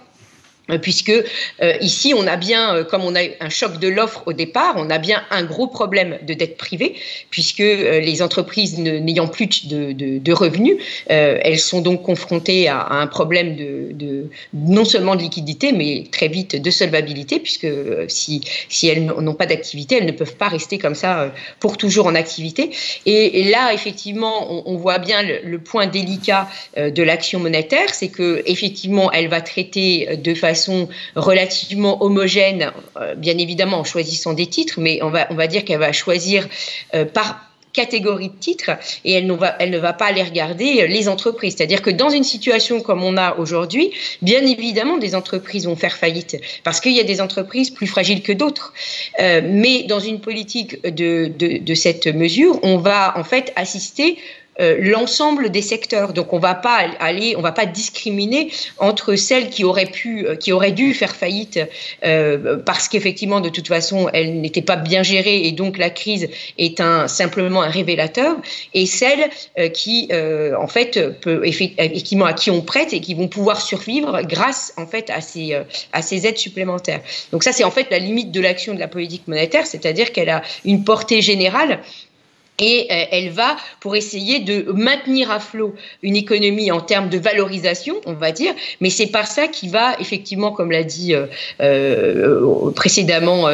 Euh, puisque euh, ici, on a bien, euh, comme on a un choc de l'offre au départ, on a bien un gros problème de dette privée, puisque les entreprises n'ayant plus de, revenus, elles sont donc confrontées à, un problème de, non seulement de liquidité, mais très vite de solvabilité, puisque si, si elles n'ont pas d'activité, elles ne peuvent pas rester comme ça pour toujours en activité. Et, là, effectivement, on, voit bien le, le point délicat de l'action monétaire, c'est que effectivement, elle va traiter de façon relativement homogène, euh, bien évidemment en choisissant des titres, mais on va, on va dire qu'elle va choisir euh, par catégorie de titres et elle ne, va, elle ne va pas aller regarder euh, les entreprises. C'est-à-dire que dans une situation comme on a aujourd'hui, bien évidemment, des entreprises vont faire faillite parce qu'il y a des entreprises plus fragiles que d'autres. mais dans une politique de, de, de cette mesure, on va en fait assister euh, l'ensemble des secteurs. Donc on va pas aller, on va pas discriminer entre celles qui auraient pu, euh, qui auraient dû faire faillite euh, parce qu'effectivement de toute façon elles n'étaient pas bien gérées et donc la crise est un simplement un révélateur et celles qui en fait peut, effectivement à qui on prête et qui vont pouvoir survivre grâce en fait à ces à ces aides supplémentaires. Donc ça c'est en fait la limite de l'action de la politique monétaire, c'est-à-dire qu'elle a une portée générale et euh, elle va pour essayer de maintenir à flot une économie en termes de valorisation, on va dire, mais c'est par ça qu'il va effectivement, comme l'a dit euh, euh, précédemment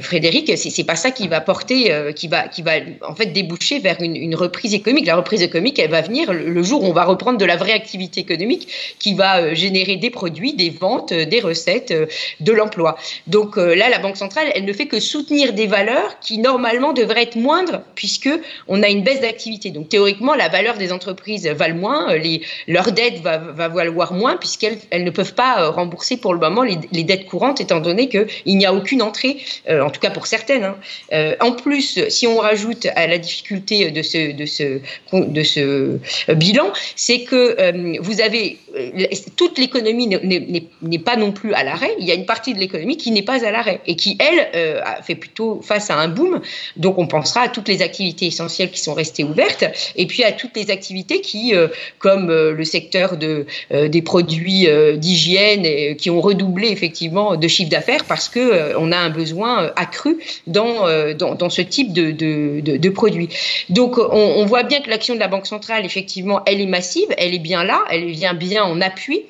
Frédéric, c'est pas ça qui va porter, qui va, qui va en fait déboucher vers une, reprise économique. La reprise économique, elle va venir le, jour où on va reprendre de la vraie activité économique qui va générer des produits, des ventes, des recettes, de l'emploi. Donc là, la Banque centrale, elle ne fait que soutenir des valeurs qui normalement devraient être moindres puisque on a une baisse d'activité. Donc théoriquement, la valeur des entreprises valent moins, euh, leur dette va, valoir moins puisqu'elles ne peuvent pas euh, rembourser pour le moment les, dettes courantes étant donné qu'il n'y a aucune entrée, euh, en tout cas pour certaines. Hein. en plus, si on rajoute à la difficulté de ce bilan, c'est que vous avez toute l'économie n'est pas non plus à l'arrêt. Il y a une partie de l'économie qui n'est pas à l'arrêt et qui, elle, fait plutôt face à un boom. Donc on pensera à toutes les activités essentielles qui sont restées ouvertes, et puis à toutes les activités qui, euh, comme euh, le secteur de, euh, des produits d'hygiène, qui ont redoublé effectivement de chiffre d'affaires parce que on a un besoin accru dans, dans, ce type de, de, produits. Donc on, on voit bien que l'action de la Banque centrale, effectivement, elle est massive, elle est bien là, elle vient bien en appui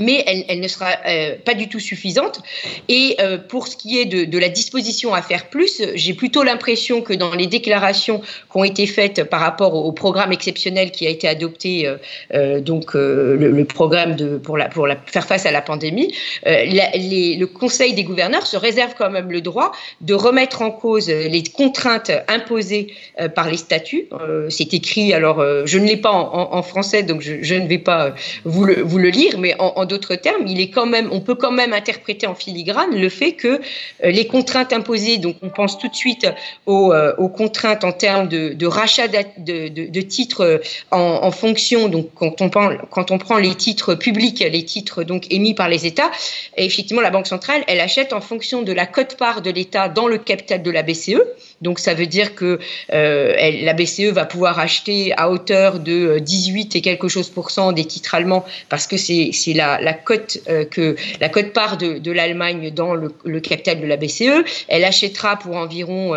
mais elle, ne sera euh, pas du tout suffisante. Et euh, pour ce qui est de, la disposition à faire plus, j'ai plutôt l'impression que dans les déclarations qui ont été faites par rapport au, programme exceptionnel qui a été adopté, euh, donc le, programme pour, faire face à la pandémie, le Conseil des gouverneurs se réserve quand même le droit de remettre en cause les contraintes imposées par les statuts. C'est écrit, alors je ne l'ai pas en, français, donc je, ne vais pas vous le, lire, mais en d'autres termes, on peut quand même interpréter en filigrane le fait que euh, les contraintes imposées, donc on pense tout de suite aux, euh, contraintes en termes de, rachat de, titres euh, en, fonction, donc quand on, prend, les titres publics, les titres donc émis par les États, effectivement la Banque centrale, elle achète en fonction de la cote-part de l'État dans le capital de la BCE. Donc ça veut dire que la BCE va pouvoir acheter à hauteur de 18 et quelque chose pour cent des titres allemands parce que c'est la la, cote euh, que la cote part de, l'Allemagne dans le, capital de la BCE. Elle achètera pour environ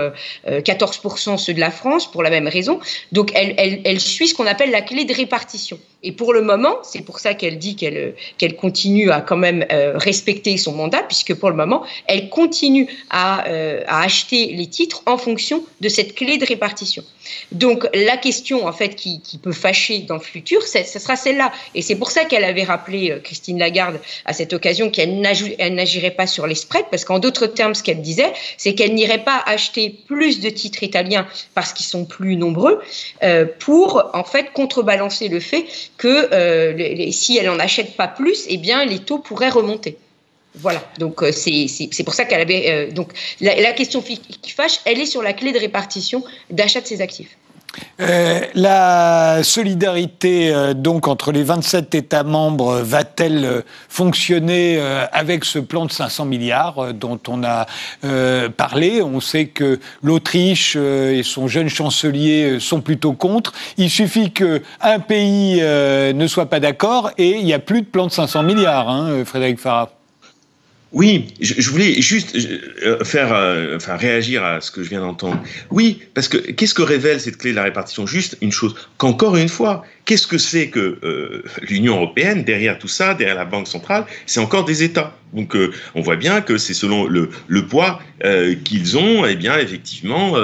14% euh, euh, ceux de la France pour la même raison. Donc elle, elle suit ce qu'on appelle la clé de répartition. Et pour le moment, c'est pour ça qu'elle dit qu'elle qu'elle continue à quand même respecter son mandat, puisque pour le moment, elle continue à, à acheter les titres en fonction de cette clé de répartition. Donc la question en fait qui, peut fâcher dans le futur, ce sera celle-là. Et c'est pour ça qu'elle avait rappelé Christine Lagarde à cette occasion qu'elle n'agirait pas sur les spreads, parce qu'en d'autres termes, ce qu'elle disait, c'est qu'elle n'irait pas acheter plus de titres italiens parce qu'ils sont plus nombreux, euh, pour en fait contrebalancer le fait que euh, si elle n'en achète pas plus, eh bien les taux pourraient remonter. Voilà, donc euh, c'est pour ça qu'elle avait. donc la, la question qui fâche, elle est sur la clé de répartition d'achat de ses actifs. Euh, la solidarité euh, donc entre les 27 États membres va-t-elle euh, fonctionner avec ce plan de 500 milliards dont on a parlé? On sait que l'Autriche et son jeune chancelier sont plutôt contre. Il suffit qu'un pays ne soit pas d'accord et il n'y a plus de plan de 500 milliards, hein, Frédéric Farah. Oui, je, voulais juste euh, faire, euh, enfin réagir à ce que je viens d'entendre. Oui, parce que qu'est-ce que révèle cette clé de la répartition? Juste une chose, qu'encore une fois, qu'est-ce que c'est que euh, l'Union européenne derrière tout ça, derrière la Banque centrale? C'est encore des États. Donc on voit bien que c'est selon le, le poids qu'ils ont, eh bien effectivement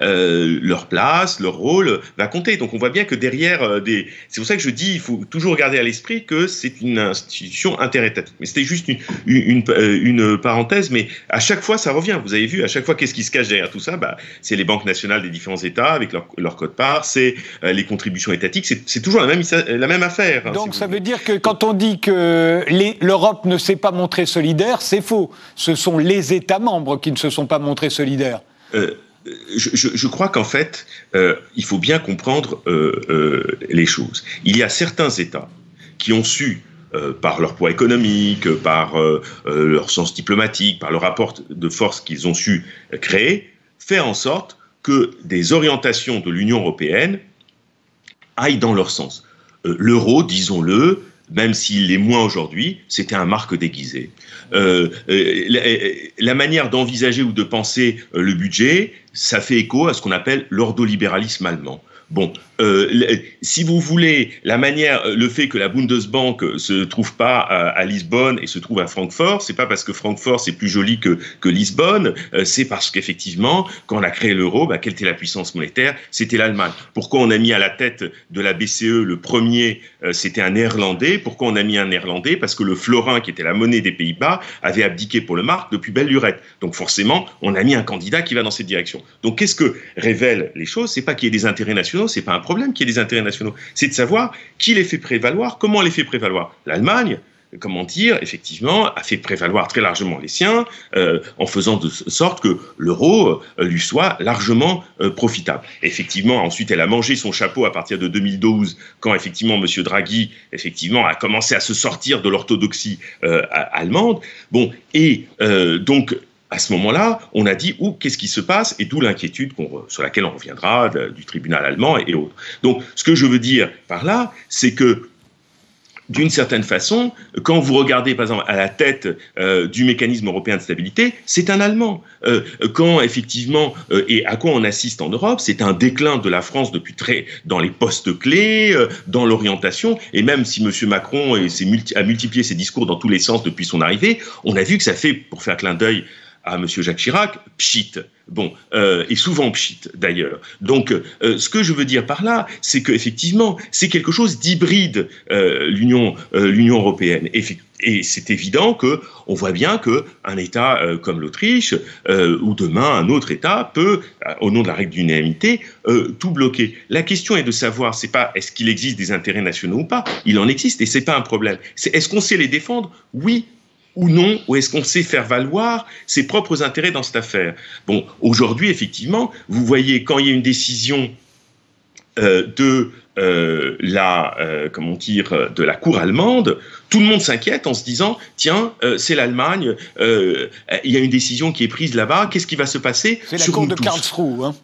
leur place, leur rôle va compter. Donc on voit bien que derrière des, c'est pour ça que je dis, il faut toujours garder à l'esprit que c'est une institution interétatique. Mais c'était juste une, une une parenthèse, mais à chaque fois, ça revient. Vous avez vu, à chaque fois, qu'est-ce qui se cache derrière tout ça? Bah, C'est les banques nationales des différents États avec leur, leur code-part, c'est euh, les contributions étatiques, c'est toujours la même, la même affaire. Hein, Donc ça veut dire que quand on dit que l'Europe ne s'est pas montrée solidaire, c'est faux. Ce sont les États membres qui ne se sont pas montrés solidaires. Euh, je, crois qu'en fait, euh, il faut bien comprendre les choses. Il y a certains États qui ont su euh, par leur poids économique, par euh, euh, leur sens diplomatique, par le rapport de force qu'ils ont su créer, faire en sorte que des orientations de l'Union européenne aillent dans leur sens. L'euro, disons-le, même s'il est moins aujourd'hui, c'était un marque déguisé. La, la, manière d'envisager ou de penser le budget, ça fait écho à ce qu'on appelle l'ordolibéralisme allemand. Bon, euh, si vous voulez, la manière, euh, le fait que la Bundesbank se trouve pas à, Lisbonne et se trouve à Francfort, c'est pas parce que Francfort c'est plus joli que, Lisbonne, euh, c'est parce qu'effectivement, quand on a créé l'euro, bah, quelle était la puissance monétaire? C'était l'Allemagne. Pourquoi on a mis à la tête de la BCE le premier, c'était un Néerlandais? Pourquoi on a mis un Néerlandais? Parce que le florin, qui était la monnaie des Pays-Bas, avait abdiqué pour le marque depuis belle lurette. Donc forcément, on a mis un candidat qui va dans cette direction. Donc qu'est-ce que révèlent les choses? C'est pas qu'il y ait des intérêts nationaux c'est pas un problème qu'il y ait des intérêts nationaux. C'est de savoir qui les fait prévaloir, comment les fait prévaloir. L'Allemagne, comment dire, effectivement, a fait prévaloir très largement les siens euh, en faisant de sorte que l'euro euh, lui soit largement euh, profitable. Effectivement, ensuite, elle a mangé son chapeau à partir de 2012, quand effectivement M. Draghi, effectivement, a commencé à se sortir de l'orthodoxie allemande. Bon, et donc à ce moment-là, on a dit où qu'est-ce qui se passe et d'où l'inquiétude sur laquelle on reviendra du tribunal allemand et, autres. Donc, ce que je veux dire par là, c'est que d'une certaine façon, quand vous regardez par exemple à la tête euh, du mécanisme européen de stabilité, c'est un Allemand. Euh, quand effectivement, euh, et à quoi on assiste en Europe, c'est un déclin de la France depuis très dans les postes clés, dans l'orientation, et même si M. Macron a multiplié ses discours dans tous les sens depuis son arrivée, on a vu que ça fait, pour faire clin d'œil à M. Jacques Chirac, pchit. Bon, euh, et souvent pchit d'ailleurs. Donc, euh, ce que je veux dire par là, c'est qu'effectivement, c'est quelque chose d'hybride, euh, l'Union européenne. Et, c'est évident que on voit bien que un État comme l'Autriche ou demain un autre État peut, au nom de la règle d'unanimité, tout bloquer. La question est de savoir, c'est pas est-ce qu'il existe des intérêts nationaux ou pas. Il en existe et c'est pas un problème. Est-ce qu'on sait les défendre? Oui ou non, ou est-ce qu'on sait faire valoir ses propres intérêts dans cette affaire? Bon, aujourd'hui, effectivement, vous voyez, quand il y a une décision euh, de euh, la euh, comment dire de la cour allemande, tout le monde s'inquiète en se disant tiens c'est l'Allemagne, il y a une décision qui est prise là-bas, qu'est-ce qui va se passer C'est la cour de Karlsruhe. Hein.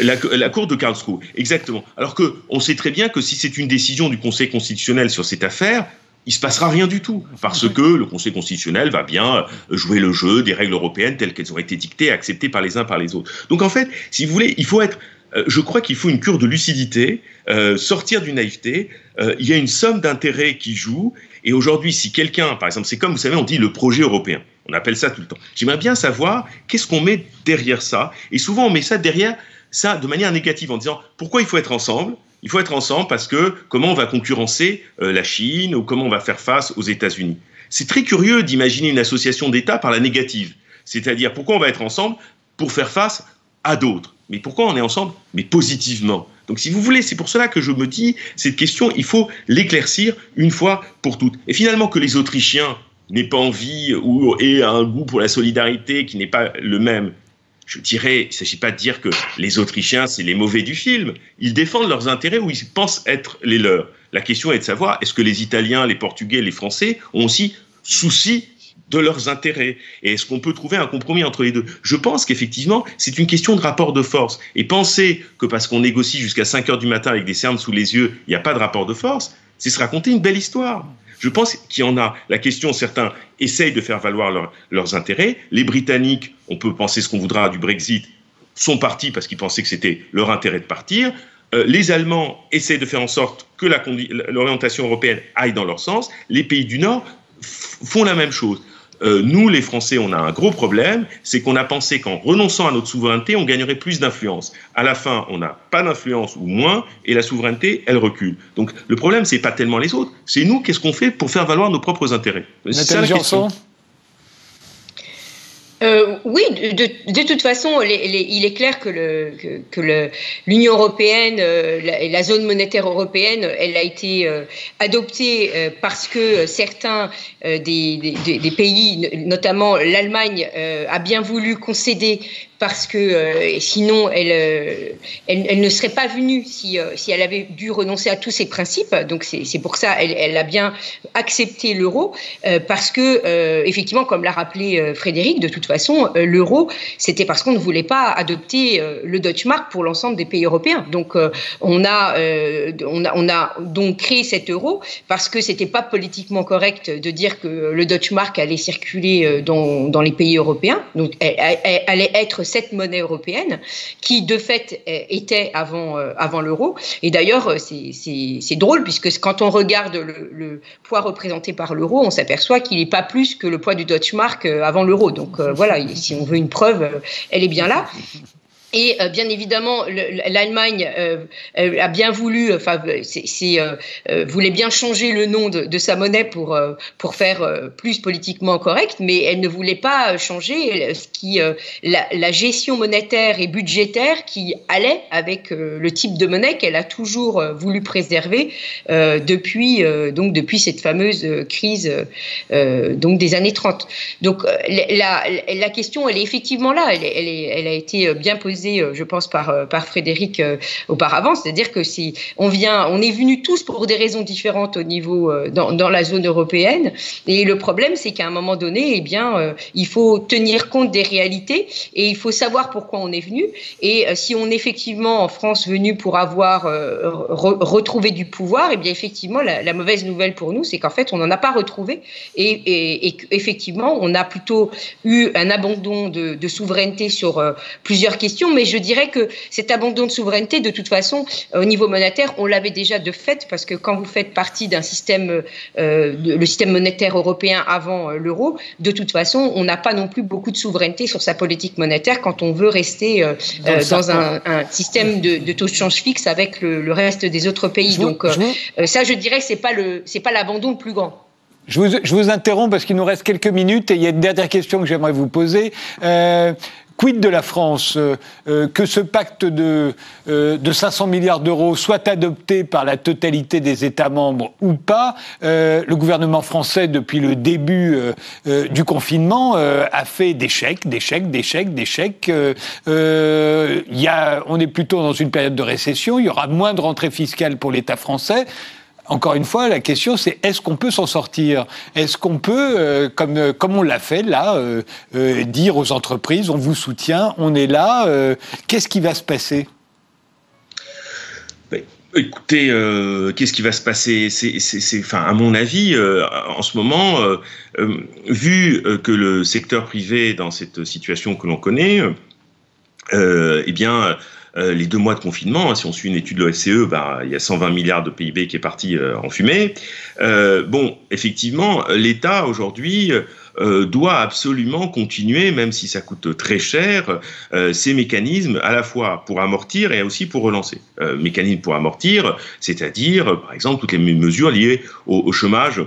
La, la, cour de Karlsruhe, exactement. Alors que on sait très bien que si c'est une décision du Conseil constitutionnel sur cette affaire, il se passera rien du tout parce que le Conseil constitutionnel va bien jouer le jeu des règles européennes telles qu'elles ont été dictées et acceptées par les uns par les autres. Donc en fait, si vous voulez, il faut être euh, je crois qu'il faut une cure de lucidité, euh, sortir du naïveté. Euh, il y a une somme d'intérêts qui joue. Et aujourd'hui, si quelqu'un, par exemple, c'est comme vous savez, on dit le projet européen. On appelle ça tout le temps. J'aimerais bien savoir qu'est-ce qu'on met derrière ça? Et souvent, on met ça derrière ça de manière négative en disant pourquoi il faut être ensemble? Il faut être ensemble parce que comment on va concurrencer euh, la Chine ou comment on va faire face aux États-Unis. C'est très curieux d'imaginer une association d'États par la négative. C'est-à-dire pourquoi on va être ensemble pour faire face à d'autres? Mais pourquoi on est ensemble? Mais positivement. Donc si vous voulez, c'est pour cela que je me dis, cette question, il faut l'éclaircir une fois pour toutes. Et finalement, que les Autrichiens n'aient pas envie ou aient un goût pour la solidarité qui n'est pas le même je dirais, il ne s'agit pas de dire que les Autrichiens, c'est les mauvais du film. Ils défendent leurs intérêts où ils pensent être les leurs. La question est de savoir, est-ce que les Italiens, les Portugais, les Français ont aussi souci de leurs intérêts? Et est-ce qu'on peut trouver un compromis entre les deux? Je pense qu'effectivement, c'est une question de rapport de force. Et penser que parce qu'on négocie jusqu'à 5 heures du matin avec des cernes sous les yeux, il n'y a pas de rapport de force, c'est se raconter une belle histoire. Je pense qu'il y en a. La question, certains essayent de faire valoir leurs intérêts. Les Britanniques, on peut penser ce qu'on voudra du Brexit, sont partis parce qu'ils pensaient que c'était leur intérêt de partir. Euh, les Allemands essaient de faire en sorte que l'orientation européenne aille dans leur sens. Les pays du Nord font la même chose. Euh, nous, les Français, on a un gros problème, c'est qu'on a pensé qu'en renonçant à notre souveraineté, on gagnerait plus d'influence. À la fin, on n'a pas d'influence ou moins, et la souveraineté, elle recule. Donc le problème, c'est pas tellement les autres, c'est nous, qu'est-ce qu'on fait pour faire valoir nos propres intérêts? C'est ça la question. Euh, oui, de, toute façon, il est clair que, l'Union européenne euh, la, zone monétaire européenne, elle a été euh, adoptée parce que certains des, pays, notamment l'Allemagne, a bien voulu concéder parce que euh, sinon euh, elle, ne serait pas venue si, euh, si elle avait dû renoncer à tous ses principes. Donc c'est pour ça elle, a bien accepté l'euro parce que effectivement, comme l'a rappelé Frédéric, de toute façon l'euro c'était parce qu'on ne voulait pas adopter le Deutsche Mark pour l'ensemble des pays européens. Donc on a on a on a donc créé cet euro parce que c'était pas politiquement correct de dire que le Deutsche Mark allait circuler dans, dans les pays européens. Donc elle allait être cette monnaie européenne qui, de fait, était avant, euh, avant l'euro. Et d'ailleurs, euh, c'est drôle puisque quand on regarde le, poids représenté par l'euro, on s'aperçoit qu'il n'est pas plus que le poids du Deutsche Mark euh, avant l'euro. Donc voilà, si on veut une preuve, elle est bien là. Et euh, bien évidemment, l'Allemagne euh, euh, a bien voulu, enfin, voulait bien changer le nom de, de sa monnaie pour pour faire plus politiquement correct, mais elle ne voulait pas changer ce qui la, la, gestion monétaire et budgétaire qui allait avec le type de monnaie qu'elle a toujours voulu préserver depuis donc depuis cette fameuse crise donc des années 30. Donc la, la question, elle est effectivement là, elle, elle, est, elle a été bien posée euh, je pense, par, euh, Frédéric euh, auparavant. C'est-à-dire que si on vient, on est venus tous pour des raisons différentes au niveau dans, la zone européenne. Et le problème, c'est qu'à un moment donné, eh bien, il faut tenir compte des réalités et il faut savoir pourquoi on est venu. Et si on est effectivement en France venu pour avoir retrouvé du pouvoir, eh bien, effectivement, la, mauvaise nouvelle pour nous, c'est qu'en fait, on n'en a pas retrouvé. Et, effectivement, on a plutôt eu un abandon de souveraineté sur plusieurs questions mais je dirais que cet abandon de souveraineté, de toute façon, euh, au niveau monétaire, on l'avait déjà de fait, parce que quand vous faites partie d'un système, euh, le système monétaire européen avant euh, l'euro, de toute façon, on n'a pas non plus beaucoup de souveraineté sur sa politique monétaire quand on veut rester dans, un, système de, taux de change fixe avec le, reste des autres pays. Donc ça, je dirais que c'est pas le, c'est pas l'abandon le plus grand. Je vous, je vous, interromps parce qu'il nous reste quelques minutes et il y a une dernière question que j'aimerais vous poser. Euh, Quid de la France euh, euh, Que ce pacte de, euh, de 500 milliards d'euros soit adopté par la totalité des États membres ou pas, le gouvernement français, depuis le début du confinement, a fait des chèques, des chèques, des chèques, des chèques. y a, on est plutôt dans une période de récession, il y aura moins de rentrées fiscales pour l'État français encore une fois, la question c'est est-ce qu'on peut s'en sortir? Est-ce qu'on peut, euh, comme, euh, comme on l'a fait là, euh, dire aux entreprises on vous soutient, on est là, qu'est-ce qui va se passer? Ben, Écoutez, qu'est-ce qui va se passer? Enfin, à mon avis, en ce moment, vu que le secteur privé dans cette situation que l'on connaît, eh bien, euh, les deux mois de confinement, hein, si on suit une étude de l'OSCE, bah, il y a 120 milliards de PIB qui est parti euh, en fumée. Euh, bon, effectivement, l'État aujourd'hui doit absolument continuer, même si ça coûte très cher, ces mécanismes à la fois pour amortir et aussi pour relancer. mécanismes pour amortir, c'est-à-dire, par exemple, toutes les mesures liées au, au chômage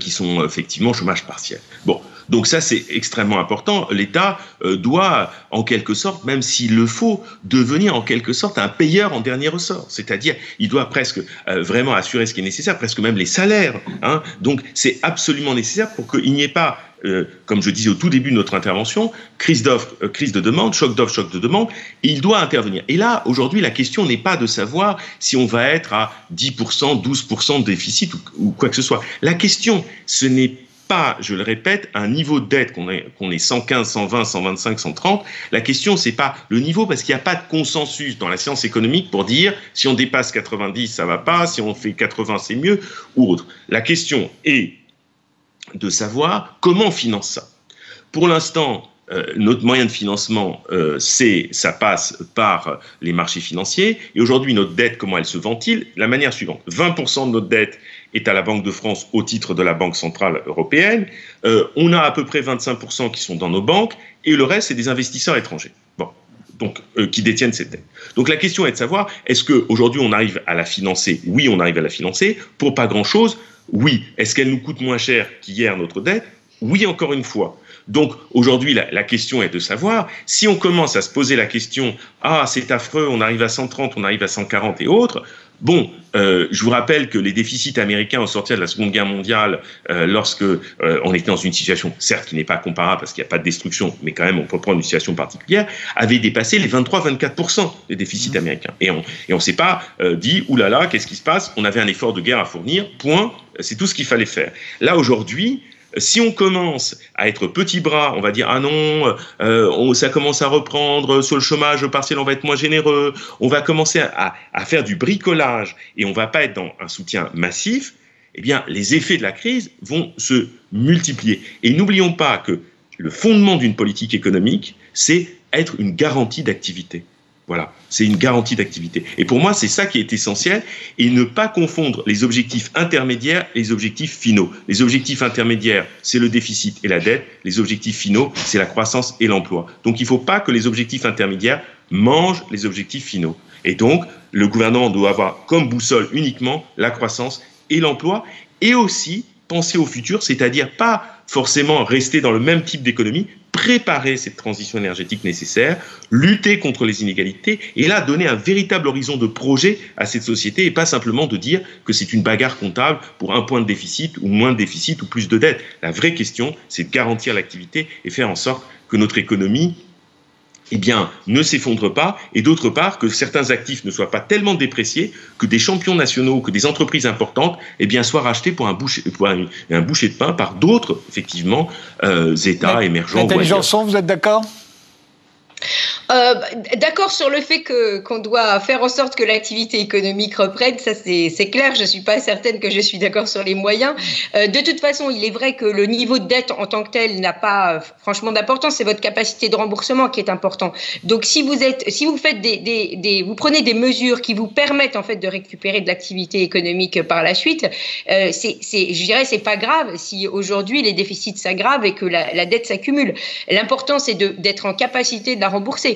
qui sont effectivement chômage partiel. Bon, donc ça, c'est extrêmement important. L'État euh, doit, en quelque sorte, même s'il le faut, devenir en quelque sorte un payeur en dernier ressort. C'est-à-dire, il doit presque euh, vraiment assurer ce qui est nécessaire, presque même les salaires. Hein. Donc c'est absolument nécessaire pour qu'il n'y ait pas euh, comme je disais au tout début de notre intervention, crise d'offre, crise de demande, choc d'offre, choc de demande, il doit intervenir. Et là, aujourd'hui, la question n'est pas de savoir si on va être à 10%, 12% de déficit ou, ou, quoi que ce soit. La question, ce n'est pas, je le répète, un niveau de dette qu'on est, est 115, 120, 125, 130. La question, c'est pas le niveau parce qu'il n'y a pas de consensus dans la science économique pour dire si on dépasse 90, ça va pas, si on fait 80, c'est mieux ou autre. La question est de savoir comment on finance ça. Pour l'instant, euh, notre moyen de financement, euh, ça passe par les marchés financiers. Et aujourd'hui, notre dette, comment elle se ventile La manière suivante 20% de notre dette est à la Banque de France au titre de la Banque centrale européenne. Euh, on a à peu près 25% qui sont dans nos banques, et le reste, c'est des investisseurs étrangers. Bon. Donc, qui détiennent cette dette. Donc la question est de savoir, est-ce qu'aujourd'hui on arrive à la financer? Oui, on arrive à la financer. Pour pas grand-chose Oui. Est-ce qu'elle nous coûte moins cher qu'hier notre dette? Oui, encore une fois. Donc aujourd'hui, la, question est de savoir si on commence à se poser la question ah c'est affreux, on arrive à 130, on arrive à 140 et autres. Bon, euh, je vous rappelle que les déficits américains au sortir de la Seconde Guerre mondiale, euh, lorsque euh, on était dans une situation, certes qui n'est pas comparable parce qu'il n'y a pas de destruction, mais quand même on peut prendre une situation particulière, avaient dépassé les 23-24% des déficits mmh. américains. Et on et on s'est pas dit oulala, qu'est-ce qui se passe? On avait un effort de guerre à fournir. Point. C'est tout ce qu'il fallait faire. Là aujourd'hui, si on commence à être petit bras, on va dire ah non, euh, ça commence à reprendre sur le chômage partiel, on va être moins généreux, on va commencer à, faire du bricolage et on va pas être dans un soutien massif, eh bien les effets de la crise vont se multiplier. Et n'oublions pas que le fondement d'une politique économique, c'est être une garantie d'activité. Voilà, c'est une garantie d'activité. Et pour moi, c'est ça qui est essentiel, et ne pas confondre les objectifs intermédiaires et les objectifs finaux. Les objectifs intermédiaires, c'est le déficit et la dette. Les objectifs finaux, c'est la croissance et l'emploi. Donc il ne faut pas que les objectifs intermédiaires mangent les objectifs finaux. Et donc, le gouvernement doit avoir comme boussole uniquement la croissance et l'emploi, et aussi penser au futur, c'est-à-dire pas forcément rester dans le même type d'économie, préparer cette transition énergétique nécessaire, lutter contre les inégalités, et là donner un véritable horizon de projet à cette société, et pas simplement de dire que c'est une bagarre comptable pour un point de déficit, ou moins de déficit, ou plus de dette. La vraie question, c'est de garantir l'activité et faire en sorte que notre économie eh bien, ne s'effondre pas, et d'autre part, que certains actifs ne soient pas tellement dépréciés que des champions nationaux, que des entreprises importantes, eh bien, soient rachetés pour un boucher, pour un, boucher de pain par d'autres, effectivement, euh, États émergents. Nathalie Janson, vous êtes d'accord? Euh, d'accord sur le fait que qu'on doit faire en sorte que l'activité économique reprenne, ça c'est clair. Je suis pas certaine que je suis d'accord sur les moyens. Euh, de toute façon, il est vrai que le niveau de dette en tant que tel n'a pas franchement d'importance. C'est votre capacité de remboursement qui est important. Donc si vous êtes, si vous faites des, des, des vous prenez des mesures qui vous permettent en fait de récupérer de l'activité économique par la suite, euh, c'est, je dirais, c'est pas grave si aujourd'hui les déficits s'aggravent et que la, la dette s'accumule. L'important c'est d'être en capacité de la rembourser.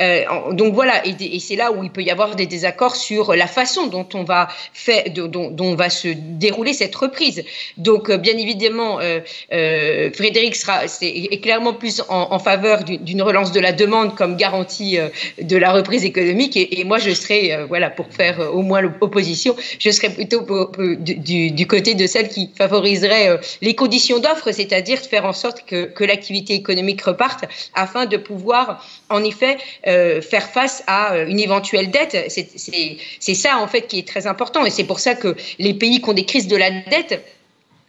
Euh, donc voilà, et, c'est là où il peut y avoir des désaccords sur la façon dont on va faire, dont, dont va se dérouler cette reprise. Donc euh, bien évidemment, euh, Frédéric sera est, clairement plus en, faveur d'une relance de la demande comme garantie de la reprise économique, et, moi je serai voilà pour faire au moins l'opposition, je serai plutôt du, du, côté de celle qui favoriserait les conditions d'offre, c'est-à-dire faire en sorte que, que l'activité économique reparte afin de pouvoir en effet euh, faire face à euh, une éventuelle dette. C'est ça en fait qui est très important et c'est pour ça que les pays qui ont des crises de la dette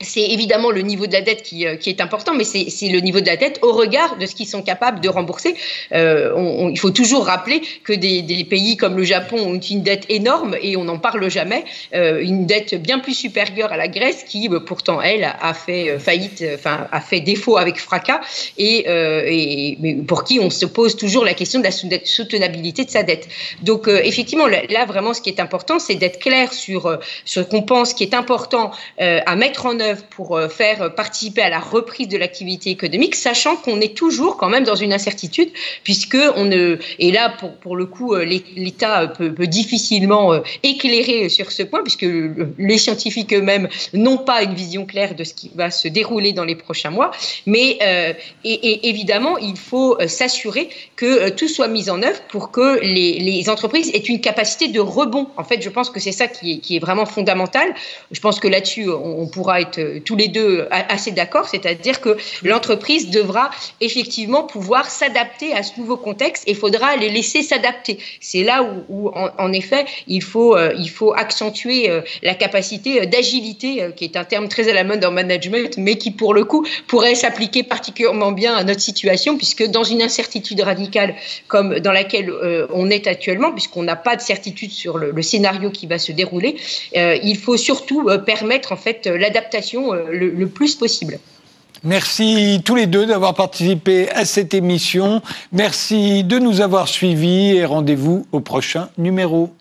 c'est évidemment le niveau de la dette qui, euh, est important, mais c'est le niveau de la dette au regard de ce qu'ils sont capables de rembourser. Euh, on, il faut toujours rappeler que des, pays comme le Japon ont une dette énorme et on n'en parle jamais, euh, une dette bien plus supérieure à la Grèce qui, pourtant, elle, a fait faillite, enfin, a fait défaut avec fracas et, pour qui on se pose toujours la question de la soutenabilité de sa dette. Donc, effectivement, là, vraiment, ce qui est important, c'est d'être clair sur ce qu'on pense qui est important à mettre en œuvre pour euh, faire participer à la reprise de l'activité économique, sachant qu'on est toujours quand même dans une incertitude, puisque on ne, et là pour, le coup euh, l'État peut, difficilement euh, éclairer sur ce point, puisque les scientifiques eux-mêmes n'ont pas une vision claire de ce qui va se dérouler dans les prochains mois, mais évidemment il faut s'assurer que tout soit mis en œuvre pour que les, entreprises aient une capacité de rebond. En fait, je pense que c'est ça qui est vraiment fondamental. Je pense que là-dessus on pourra être être tous les deux assez d'accord, c'est-à-dire que l'entreprise devra effectivement pouvoir s'adapter à ce nouveau contexte et il faudra les laisser s'adapter. C'est là où, en, effet, il faut, faut accentuer la capacité d'agilité, qui est un terme très à la mode en management, mais qui pour le coup pourrait s'appliquer particulièrement bien à notre situation, puisque dans une incertitude radicale comme dans laquelle on est actuellement, puisqu'on n'a pas de certitude sur le, scénario qui va se dérouler, euh, il faut surtout euh, permettre en fait l'adaptation euh, le plus possible. Merci tous les deux d'avoir participé à cette émission. Merci de nous avoir suivis et rendez-vous au prochain numéro.